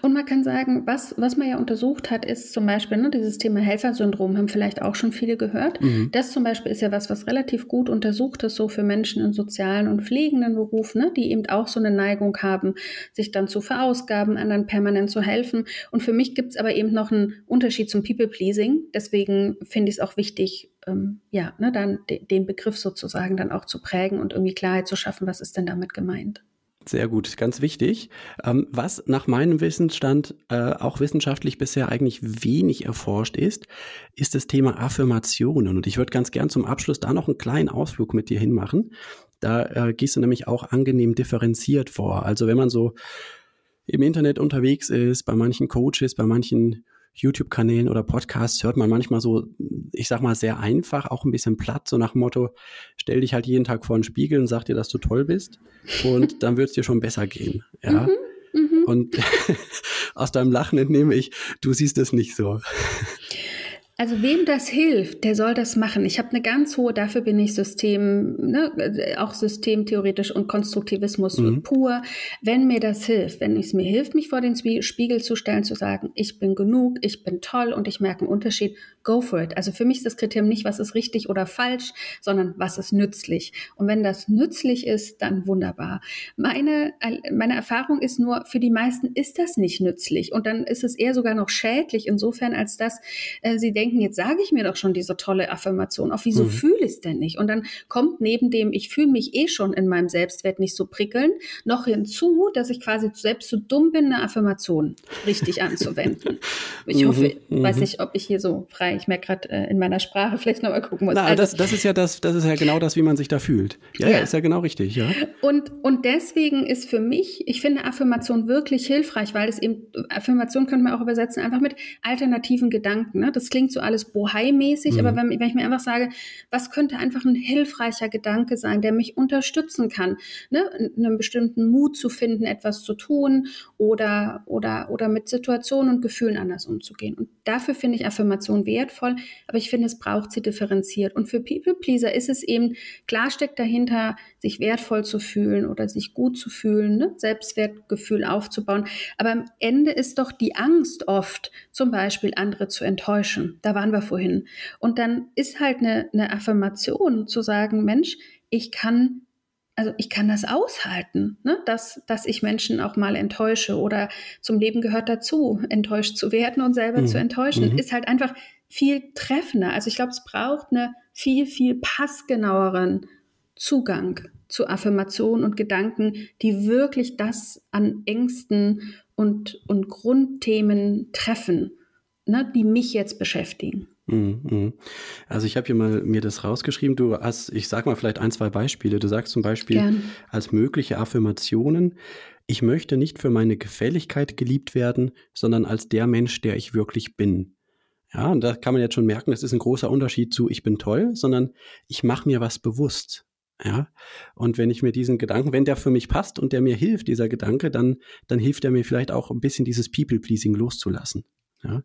und man kann sagen, was, was man ja untersucht hat, ist zum Beispiel ne, dieses Thema Helfersyndrom, haben vielleicht auch schon viele gehört. Mhm. Das zum Beispiel ist ja was, was relativ gut untersucht ist, so für Menschen in sozialen und pflegenden Berufen, ne, die eben auch so eine Neigung haben, sich dann zu verausgaben, anderen permanent zu helfen. Und für mich gibt es aber eben noch einen Unterschied zum People-Pleasing. Deswegen finde ich es auch wichtig, ähm, ja, ne, dann de den Begriff sozusagen dann auch zu prägen und irgendwie Klarheit zu schaffen, was ist denn damit gemeint. Sehr gut, ganz wichtig. Ähm, was nach meinem Wissensstand äh, auch wissenschaftlich bisher eigentlich wenig erforscht ist, ist das Thema Affirmationen. Und ich würde ganz gern zum Abschluss da noch einen kleinen Ausflug mit dir hinmachen. Da äh, gehst du nämlich auch angenehm differenziert vor. Also wenn man so im Internet unterwegs ist, bei manchen Coaches, bei manchen YouTube-Kanälen oder Podcasts hört man manchmal so, ich sag mal, sehr einfach, auch ein bisschen platt, so nach dem Motto, stell dich halt jeden Tag vor den Spiegel und sag dir, dass du toll bist und dann wird es dir schon besser gehen. Ja. Mhm, mh. Und aus deinem Lachen entnehme ich, du siehst es nicht so. Also wem das hilft, der soll das machen. Ich habe eine ganz hohe, dafür bin ich System, ne, auch systemtheoretisch und Konstruktivismus mhm. pur. Wenn mir das hilft, wenn es mir hilft, mich vor den Spiegel zu stellen, zu sagen, ich bin genug, ich bin toll und ich merke einen Unterschied, go for it. Also für mich ist das Kriterium nicht, was ist richtig oder falsch, sondern was ist nützlich. Und wenn das nützlich ist, dann wunderbar. Meine, meine Erfahrung ist nur, für die meisten ist das nicht nützlich. Und dann ist es eher sogar noch schädlich, insofern als dass äh, sie denken, jetzt sage ich mir doch schon diese tolle Affirmation, auf wieso mhm. fühle ich es denn nicht? Und dann kommt neben dem, ich fühle mich eh schon in meinem Selbstwert nicht so prickeln, noch hinzu, dass ich quasi selbst zu so dumm bin, eine Affirmation richtig anzuwenden. Ich mhm. hoffe, mhm. weiß nicht, ob ich hier so frei, ich merke gerade äh, in meiner Sprache vielleicht nochmal gucken muss. Na, also, das, das ist ja das, das ist ja genau das, wie man sich da fühlt. Ja, ja, ist ja genau richtig, ja. Und, und deswegen ist für mich, ich finde Affirmation wirklich hilfreich, weil es eben, Affirmation könnte man auch übersetzen, einfach mit alternativen Gedanken. Ne? Das klingt so so alles bohai-mäßig, mhm. aber wenn, wenn, ich mir einfach sage, was könnte einfach ein hilfreicher Gedanke sein, der mich unterstützen kann, ne? einen bestimmten Mut zu finden, etwas zu tun oder, oder, oder mit Situationen und Gefühlen anders umzugehen. Und dafür finde ich Affirmation wertvoll, aber ich finde, es braucht sie differenziert. Und für People-Pleaser ist es eben, klar steckt dahinter, sich wertvoll zu fühlen oder sich gut zu fühlen, ne? Selbstwertgefühl aufzubauen. Aber am Ende ist doch die Angst oft, zum Beispiel andere zu enttäuschen. Da waren wir vorhin. Und dann ist halt eine, eine Affirmation zu sagen, Mensch, ich kann also ich kann das aushalten, ne? dass, dass ich Menschen auch mal enttäusche oder zum Leben gehört dazu, enttäuscht zu werden und selber mhm. zu enttäuschen, mhm. ist halt einfach viel treffender. Also ich glaube, es braucht eine viel, viel passgenaueren Zugang zu Affirmationen und Gedanken, die wirklich das an Ängsten und, und Grundthemen treffen, ne, die mich jetzt beschäftigen. Mhm, mhm. Also ich habe hier mal mir das rausgeschrieben. Du hast, ich sag mal vielleicht ein, zwei Beispiele. Du sagst zum Beispiel Gern. als mögliche Affirmationen, ich möchte nicht für meine Gefälligkeit geliebt werden, sondern als der Mensch, der ich wirklich bin. Ja, und da kann man jetzt schon merken, das ist ein großer Unterschied zu ich bin toll, sondern ich mache mir was bewusst. Ja, und wenn ich mir diesen Gedanken, wenn der für mich passt und der mir hilft, dieser Gedanke, dann, dann hilft er mir vielleicht auch ein bisschen dieses People-Pleasing loszulassen. Ja,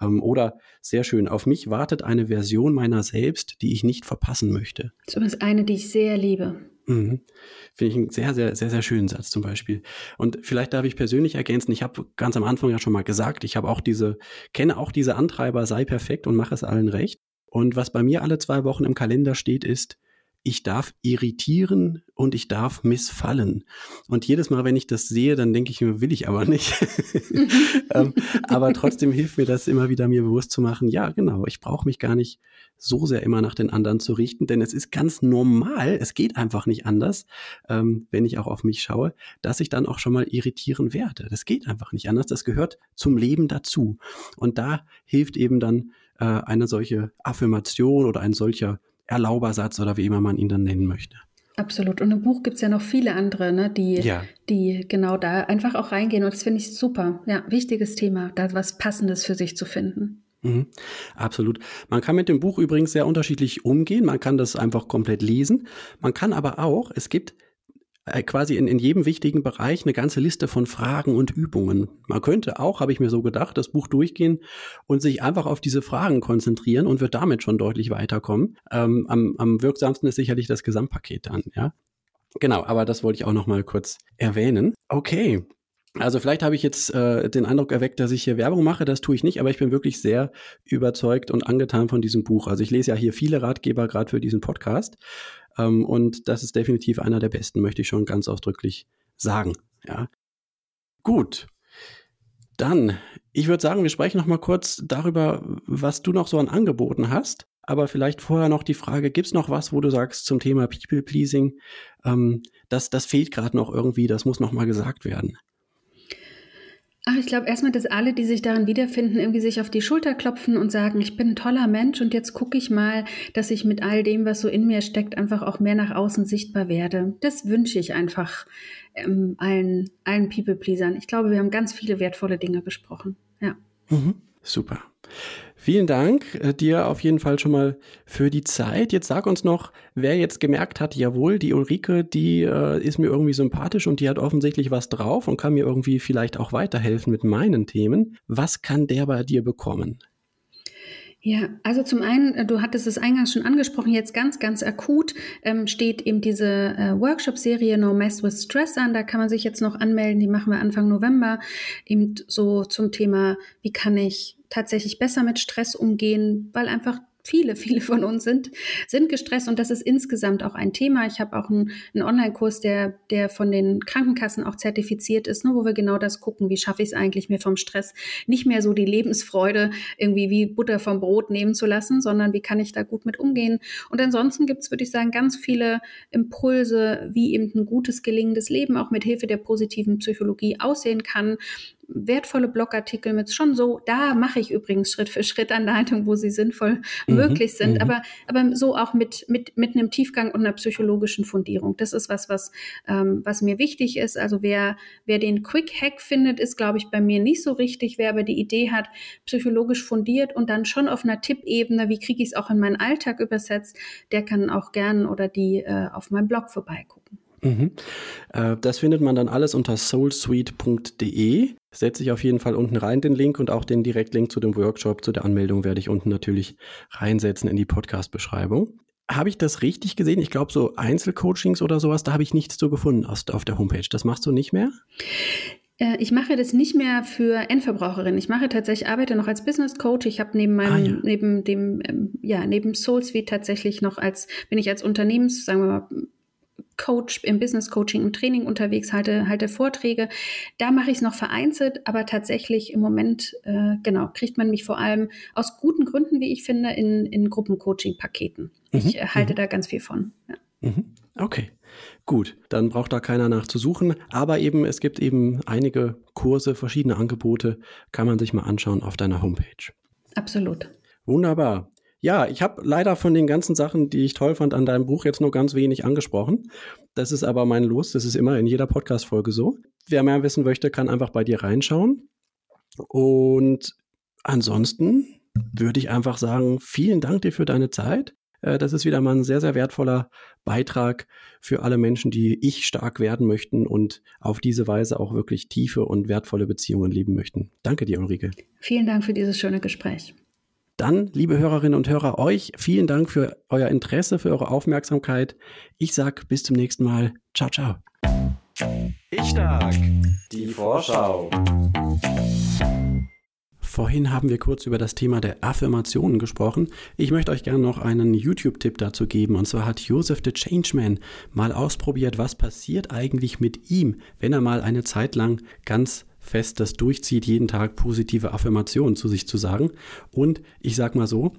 ähm, oder sehr schön, auf mich wartet eine Version meiner selbst, die ich nicht verpassen möchte. Zumindest eine, die ich sehr liebe. Mhm. Finde ich einen sehr, sehr, sehr, sehr schönen Satz zum Beispiel. Und vielleicht darf ich persönlich ergänzen, ich habe ganz am Anfang ja schon mal gesagt, ich habe auch diese, kenne auch diese Antreiber, sei perfekt und mach es allen recht. Und was bei mir alle zwei Wochen im Kalender steht, ist, ich darf irritieren und ich darf missfallen. Und jedes Mal, wenn ich das sehe, dann denke ich mir, will ich aber nicht. ähm, aber trotzdem hilft mir das immer wieder, mir bewusst zu machen, ja, genau, ich brauche mich gar nicht so sehr immer nach den anderen zu richten, denn es ist ganz normal, es geht einfach nicht anders, ähm, wenn ich auch auf mich schaue, dass ich dann auch schon mal irritieren werde. Das geht einfach nicht anders, das gehört zum Leben dazu. Und da hilft eben dann äh, eine solche Affirmation oder ein solcher Erlaubersatz oder wie immer man ihn dann nennen möchte. Absolut. Und im Buch gibt es ja noch viele andere, ne, die, ja. die genau da einfach auch reingehen. Und das finde ich super. Ja, wichtiges Thema, da was Passendes für sich zu finden. Mhm, absolut. Man kann mit dem Buch übrigens sehr unterschiedlich umgehen. Man kann das einfach komplett lesen. Man kann aber auch, es gibt äh, quasi in, in jedem wichtigen Bereich eine ganze Liste von Fragen und Übungen. Man könnte auch, habe ich mir so gedacht, das Buch durchgehen und sich einfach auf diese Fragen konzentrieren und wird damit schon deutlich weiterkommen. Ähm, am, am wirksamsten ist sicherlich das Gesamtpaket dann, ja. Genau, aber das wollte ich auch noch mal kurz erwähnen. Okay, also vielleicht habe ich jetzt äh, den Eindruck erweckt, dass ich hier Werbung mache. Das tue ich nicht, aber ich bin wirklich sehr überzeugt und angetan von diesem Buch. Also ich lese ja hier viele Ratgeber gerade für diesen Podcast ähm, und das ist definitiv einer der besten, möchte ich schon ganz ausdrücklich sagen. Ja. Gut. Dann, ich würde sagen, wir sprechen noch mal kurz darüber, was du noch so an Angeboten hast. Aber vielleicht vorher noch die Frage, gibt es noch was, wo du sagst zum Thema People Pleasing, ähm, das, das fehlt gerade noch irgendwie, das muss noch mal gesagt werden? Ach, ich glaube erstmal, dass alle, die sich darin wiederfinden, irgendwie sich auf die Schulter klopfen und sagen, ich bin ein toller Mensch und jetzt gucke ich mal, dass ich mit all dem, was so in mir steckt, einfach auch mehr nach außen sichtbar werde. Das wünsche ich einfach ähm, allen, allen People-Pleasern. Ich glaube, wir haben ganz viele wertvolle Dinge besprochen. Ja. Mhm. Super. Vielen Dank äh, dir auf jeden Fall schon mal für die Zeit. Jetzt sag uns noch, wer jetzt gemerkt hat, jawohl, die Ulrike, die äh, ist mir irgendwie sympathisch und die hat offensichtlich was drauf und kann mir irgendwie vielleicht auch weiterhelfen mit meinen Themen. Was kann der bei dir bekommen? Ja, also zum einen, äh, du hattest es eingangs schon angesprochen, jetzt ganz, ganz akut ähm, steht eben diese äh, Workshop-Serie No Mess with Stress an. Da kann man sich jetzt noch anmelden. Die machen wir Anfang November. Eben so zum Thema, wie kann ich tatsächlich besser mit Stress umgehen, weil einfach viele, viele von uns sind, sind gestresst und das ist insgesamt auch ein Thema. Ich habe auch einen, einen Online-Kurs, der, der von den Krankenkassen auch zertifiziert ist, ne, wo wir genau das gucken, wie schaffe ich es eigentlich, mir vom Stress nicht mehr so die Lebensfreude irgendwie wie Butter vom Brot nehmen zu lassen, sondern wie kann ich da gut mit umgehen. Und ansonsten gibt es, würde ich sagen, ganz viele Impulse, wie eben ein gutes, gelingendes Leben auch mit Hilfe der positiven Psychologie aussehen kann wertvolle Blogartikel mit schon so, da mache ich übrigens Schritt für Schritt Anleitungen, wo sie sinnvoll mhm, möglich sind, mhm. aber, aber so auch mit, mit, mit einem Tiefgang und einer psychologischen Fundierung. Das ist was, was, ähm, was mir wichtig ist. Also wer, wer den Quick Hack findet, ist, glaube ich, bei mir nicht so richtig. Wer aber die Idee hat, psychologisch fundiert und dann schon auf einer Tippebene, wie kriege ich es auch in meinen Alltag übersetzt, der kann auch gern oder die äh, auf meinem Blog vorbeigucken. Mhm. Äh, das findet man dann alles unter soulsuite.de. Setze ich auf jeden Fall unten rein den Link und auch den Direktlink zu dem Workshop, zu der Anmeldung werde ich unten natürlich reinsetzen in die Podcast-Beschreibung. Habe ich das richtig gesehen? Ich glaube, so Einzelcoachings oder sowas, da habe ich nichts so gefunden auf der Homepage. Das machst du nicht mehr? Äh, ich mache das nicht mehr für Endverbraucherinnen. Ich mache tatsächlich, arbeite noch als Business Coach. Ich habe neben meinem, ah, ja. neben dem, ähm, ja, neben SoulSuite tatsächlich noch als, bin ich als Unternehmens, sagen wir mal, Coach im Business Coaching und Training unterwegs, halte, halte Vorträge. Da mache ich es noch vereinzelt, aber tatsächlich im Moment, äh, genau, kriegt man mich vor allem aus guten Gründen, wie ich finde, in, in Gruppencoaching-Paketen. Mhm. Ich äh, halte mhm. da ganz viel von. Ja. Mhm. Okay. Gut, dann braucht da keiner nachzusuchen. Aber eben, es gibt eben einige Kurse, verschiedene Angebote, kann man sich mal anschauen auf deiner Homepage. Absolut. Wunderbar. Ja, ich habe leider von den ganzen Sachen, die ich toll fand an deinem Buch, jetzt nur ganz wenig angesprochen. Das ist aber mein Los, das ist immer in jeder Podcast-Folge so. Wer mehr wissen möchte, kann einfach bei dir reinschauen. Und ansonsten würde ich einfach sagen, vielen Dank dir für deine Zeit. Äh, das ist wieder mal ein sehr, sehr wertvoller Beitrag für alle Menschen, die ich stark werden möchten und auf diese Weise auch wirklich tiefe und wertvolle Beziehungen leben möchten. Danke dir, Ulrike. Vielen Dank für dieses schöne Gespräch. Dann, liebe Hörerinnen und Hörer, euch vielen Dank für euer Interesse, für eure Aufmerksamkeit. Ich sag bis zum nächsten Mal. Ciao, ciao. Ich stark. Die Vorschau. Vorhin haben wir kurz über das Thema der Affirmationen gesprochen. Ich möchte euch gerne noch einen YouTube-Tipp dazu geben. Und zwar hat Joseph the Changeman mal ausprobiert, was passiert eigentlich mit ihm, wenn er mal eine Zeit lang ganz fest das durchzieht, jeden Tag positive Affirmationen zu sich zu sagen. Und ich sag mal so,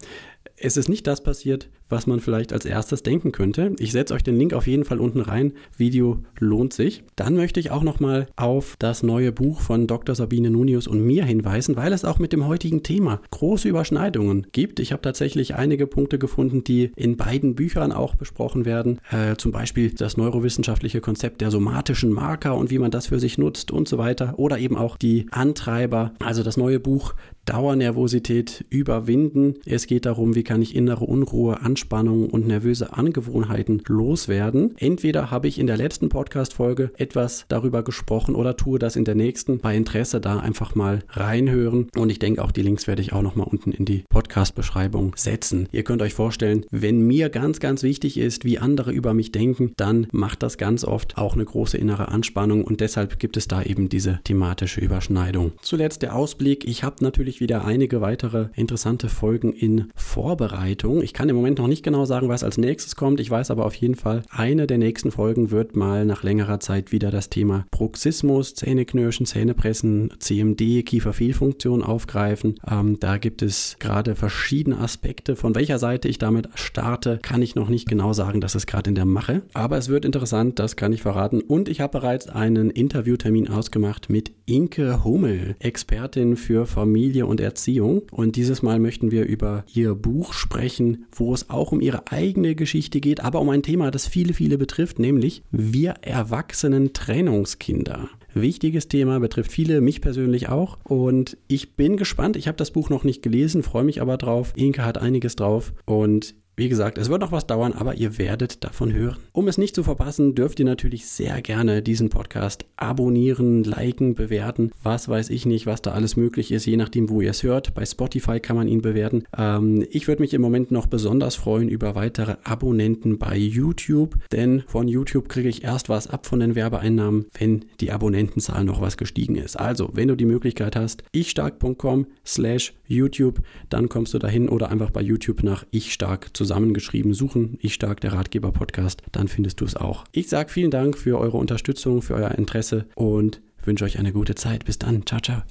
es ist nicht das passiert, was man vielleicht als erstes denken könnte. Ich setze euch den Link auf jeden Fall unten rein. Video lohnt sich. Dann möchte ich auch nochmal auf das neue Buch von Dr. Sabine Nunius und mir hinweisen, weil es auch mit dem heutigen Thema große Überschneidungen gibt. Ich habe tatsächlich einige Punkte gefunden, die in beiden Büchern auch besprochen werden. Äh, zum Beispiel das neurowissenschaftliche Konzept der somatischen Marker und wie man das für sich nutzt und so weiter. Oder eben auch die Antreiber. Also das neue Buch Dauernervosität überwinden. Es geht darum, wie kann ich innere Unruhe, Anspannung und nervöse Angewohnheiten loswerden. Entweder habe ich in der letzten Podcast-Folge etwas darüber gesprochen oder tue das in der nächsten. Bei Interesse da einfach mal reinhören. Und ich denke, auch die Links werde ich auch nochmal unten in die Podcast-Beschreibung setzen. Ihr könnt euch vorstellen, wenn mir ganz, ganz wichtig ist, wie andere über mich denken, dann macht das ganz oft auch eine große innere Anspannung und deshalb gibt es da eben diese thematische Überschneidung. Zuletzt der Ausblick. Ich habe wieder einige weitere interessante Folgen in Vorbereitung. Ich kann im Moment noch nicht genau sagen, was als nächstes kommt. Ich weiß aber auf jeden Fall, eine der nächsten Folgen wird mal nach längerer Zeit wieder das Thema Bruxismus, Zähneknirschen, Zähnepressen, CMD, Kieferfehlfunktion aufgreifen. Ähm, da gibt es gerade verschiedene Aspekte. Von welcher Seite ich damit starte, kann ich noch nicht genau sagen. Das ist gerade in der Mache. Aber es wird interessant, das kann ich verraten. Und ich habe bereits einen Interviewtermin ausgemacht mit Inke Hummel, Expertin für Familie und Erziehung. Und dieses Mal möchten wir über ihr Buch sprechen, wo es auch um ihre eigene Geschichte geht, aber um ein Thema, das viele, viele betrifft, nämlich wir Erwachsenen Trennungskinder. Wichtiges Thema, betrifft viele, mich persönlich auch. Und ich bin gespannt. Ich habe das Buch noch nicht gelesen, freue mich aber drauf. Inke hat einiges drauf und wie gesagt, es wird noch was dauern, aber ihr werdet davon hören. Um es nicht zu verpassen, dürft ihr natürlich sehr gerne diesen Podcast abonnieren, liken, bewerten. Was weiß ich nicht, was da alles möglich ist, je nachdem, wo ihr es hört. Bei Spotify kann man ihn bewerten. Ähm, ich würde mich im Moment noch besonders freuen über weitere Abonnenten bei YouTube, denn von YouTube kriege ich erst was ab von den Werbeeinnahmen, wenn die Abonnentenzahl noch was gestiegen ist. Also, wenn du die Möglichkeit hast, ichstark.com slash YouTube, dann kommst du dahin oder einfach bei YouTube nach ichstark zu zusammengeschrieben suchen, Ich Stark, der Ratgeber Podcast, dann findest du es auch. Ich sage vielen Dank für eure Unterstützung, für euer Interesse und wünsche euch eine gute Zeit. Bis dann. Ciao, ciao.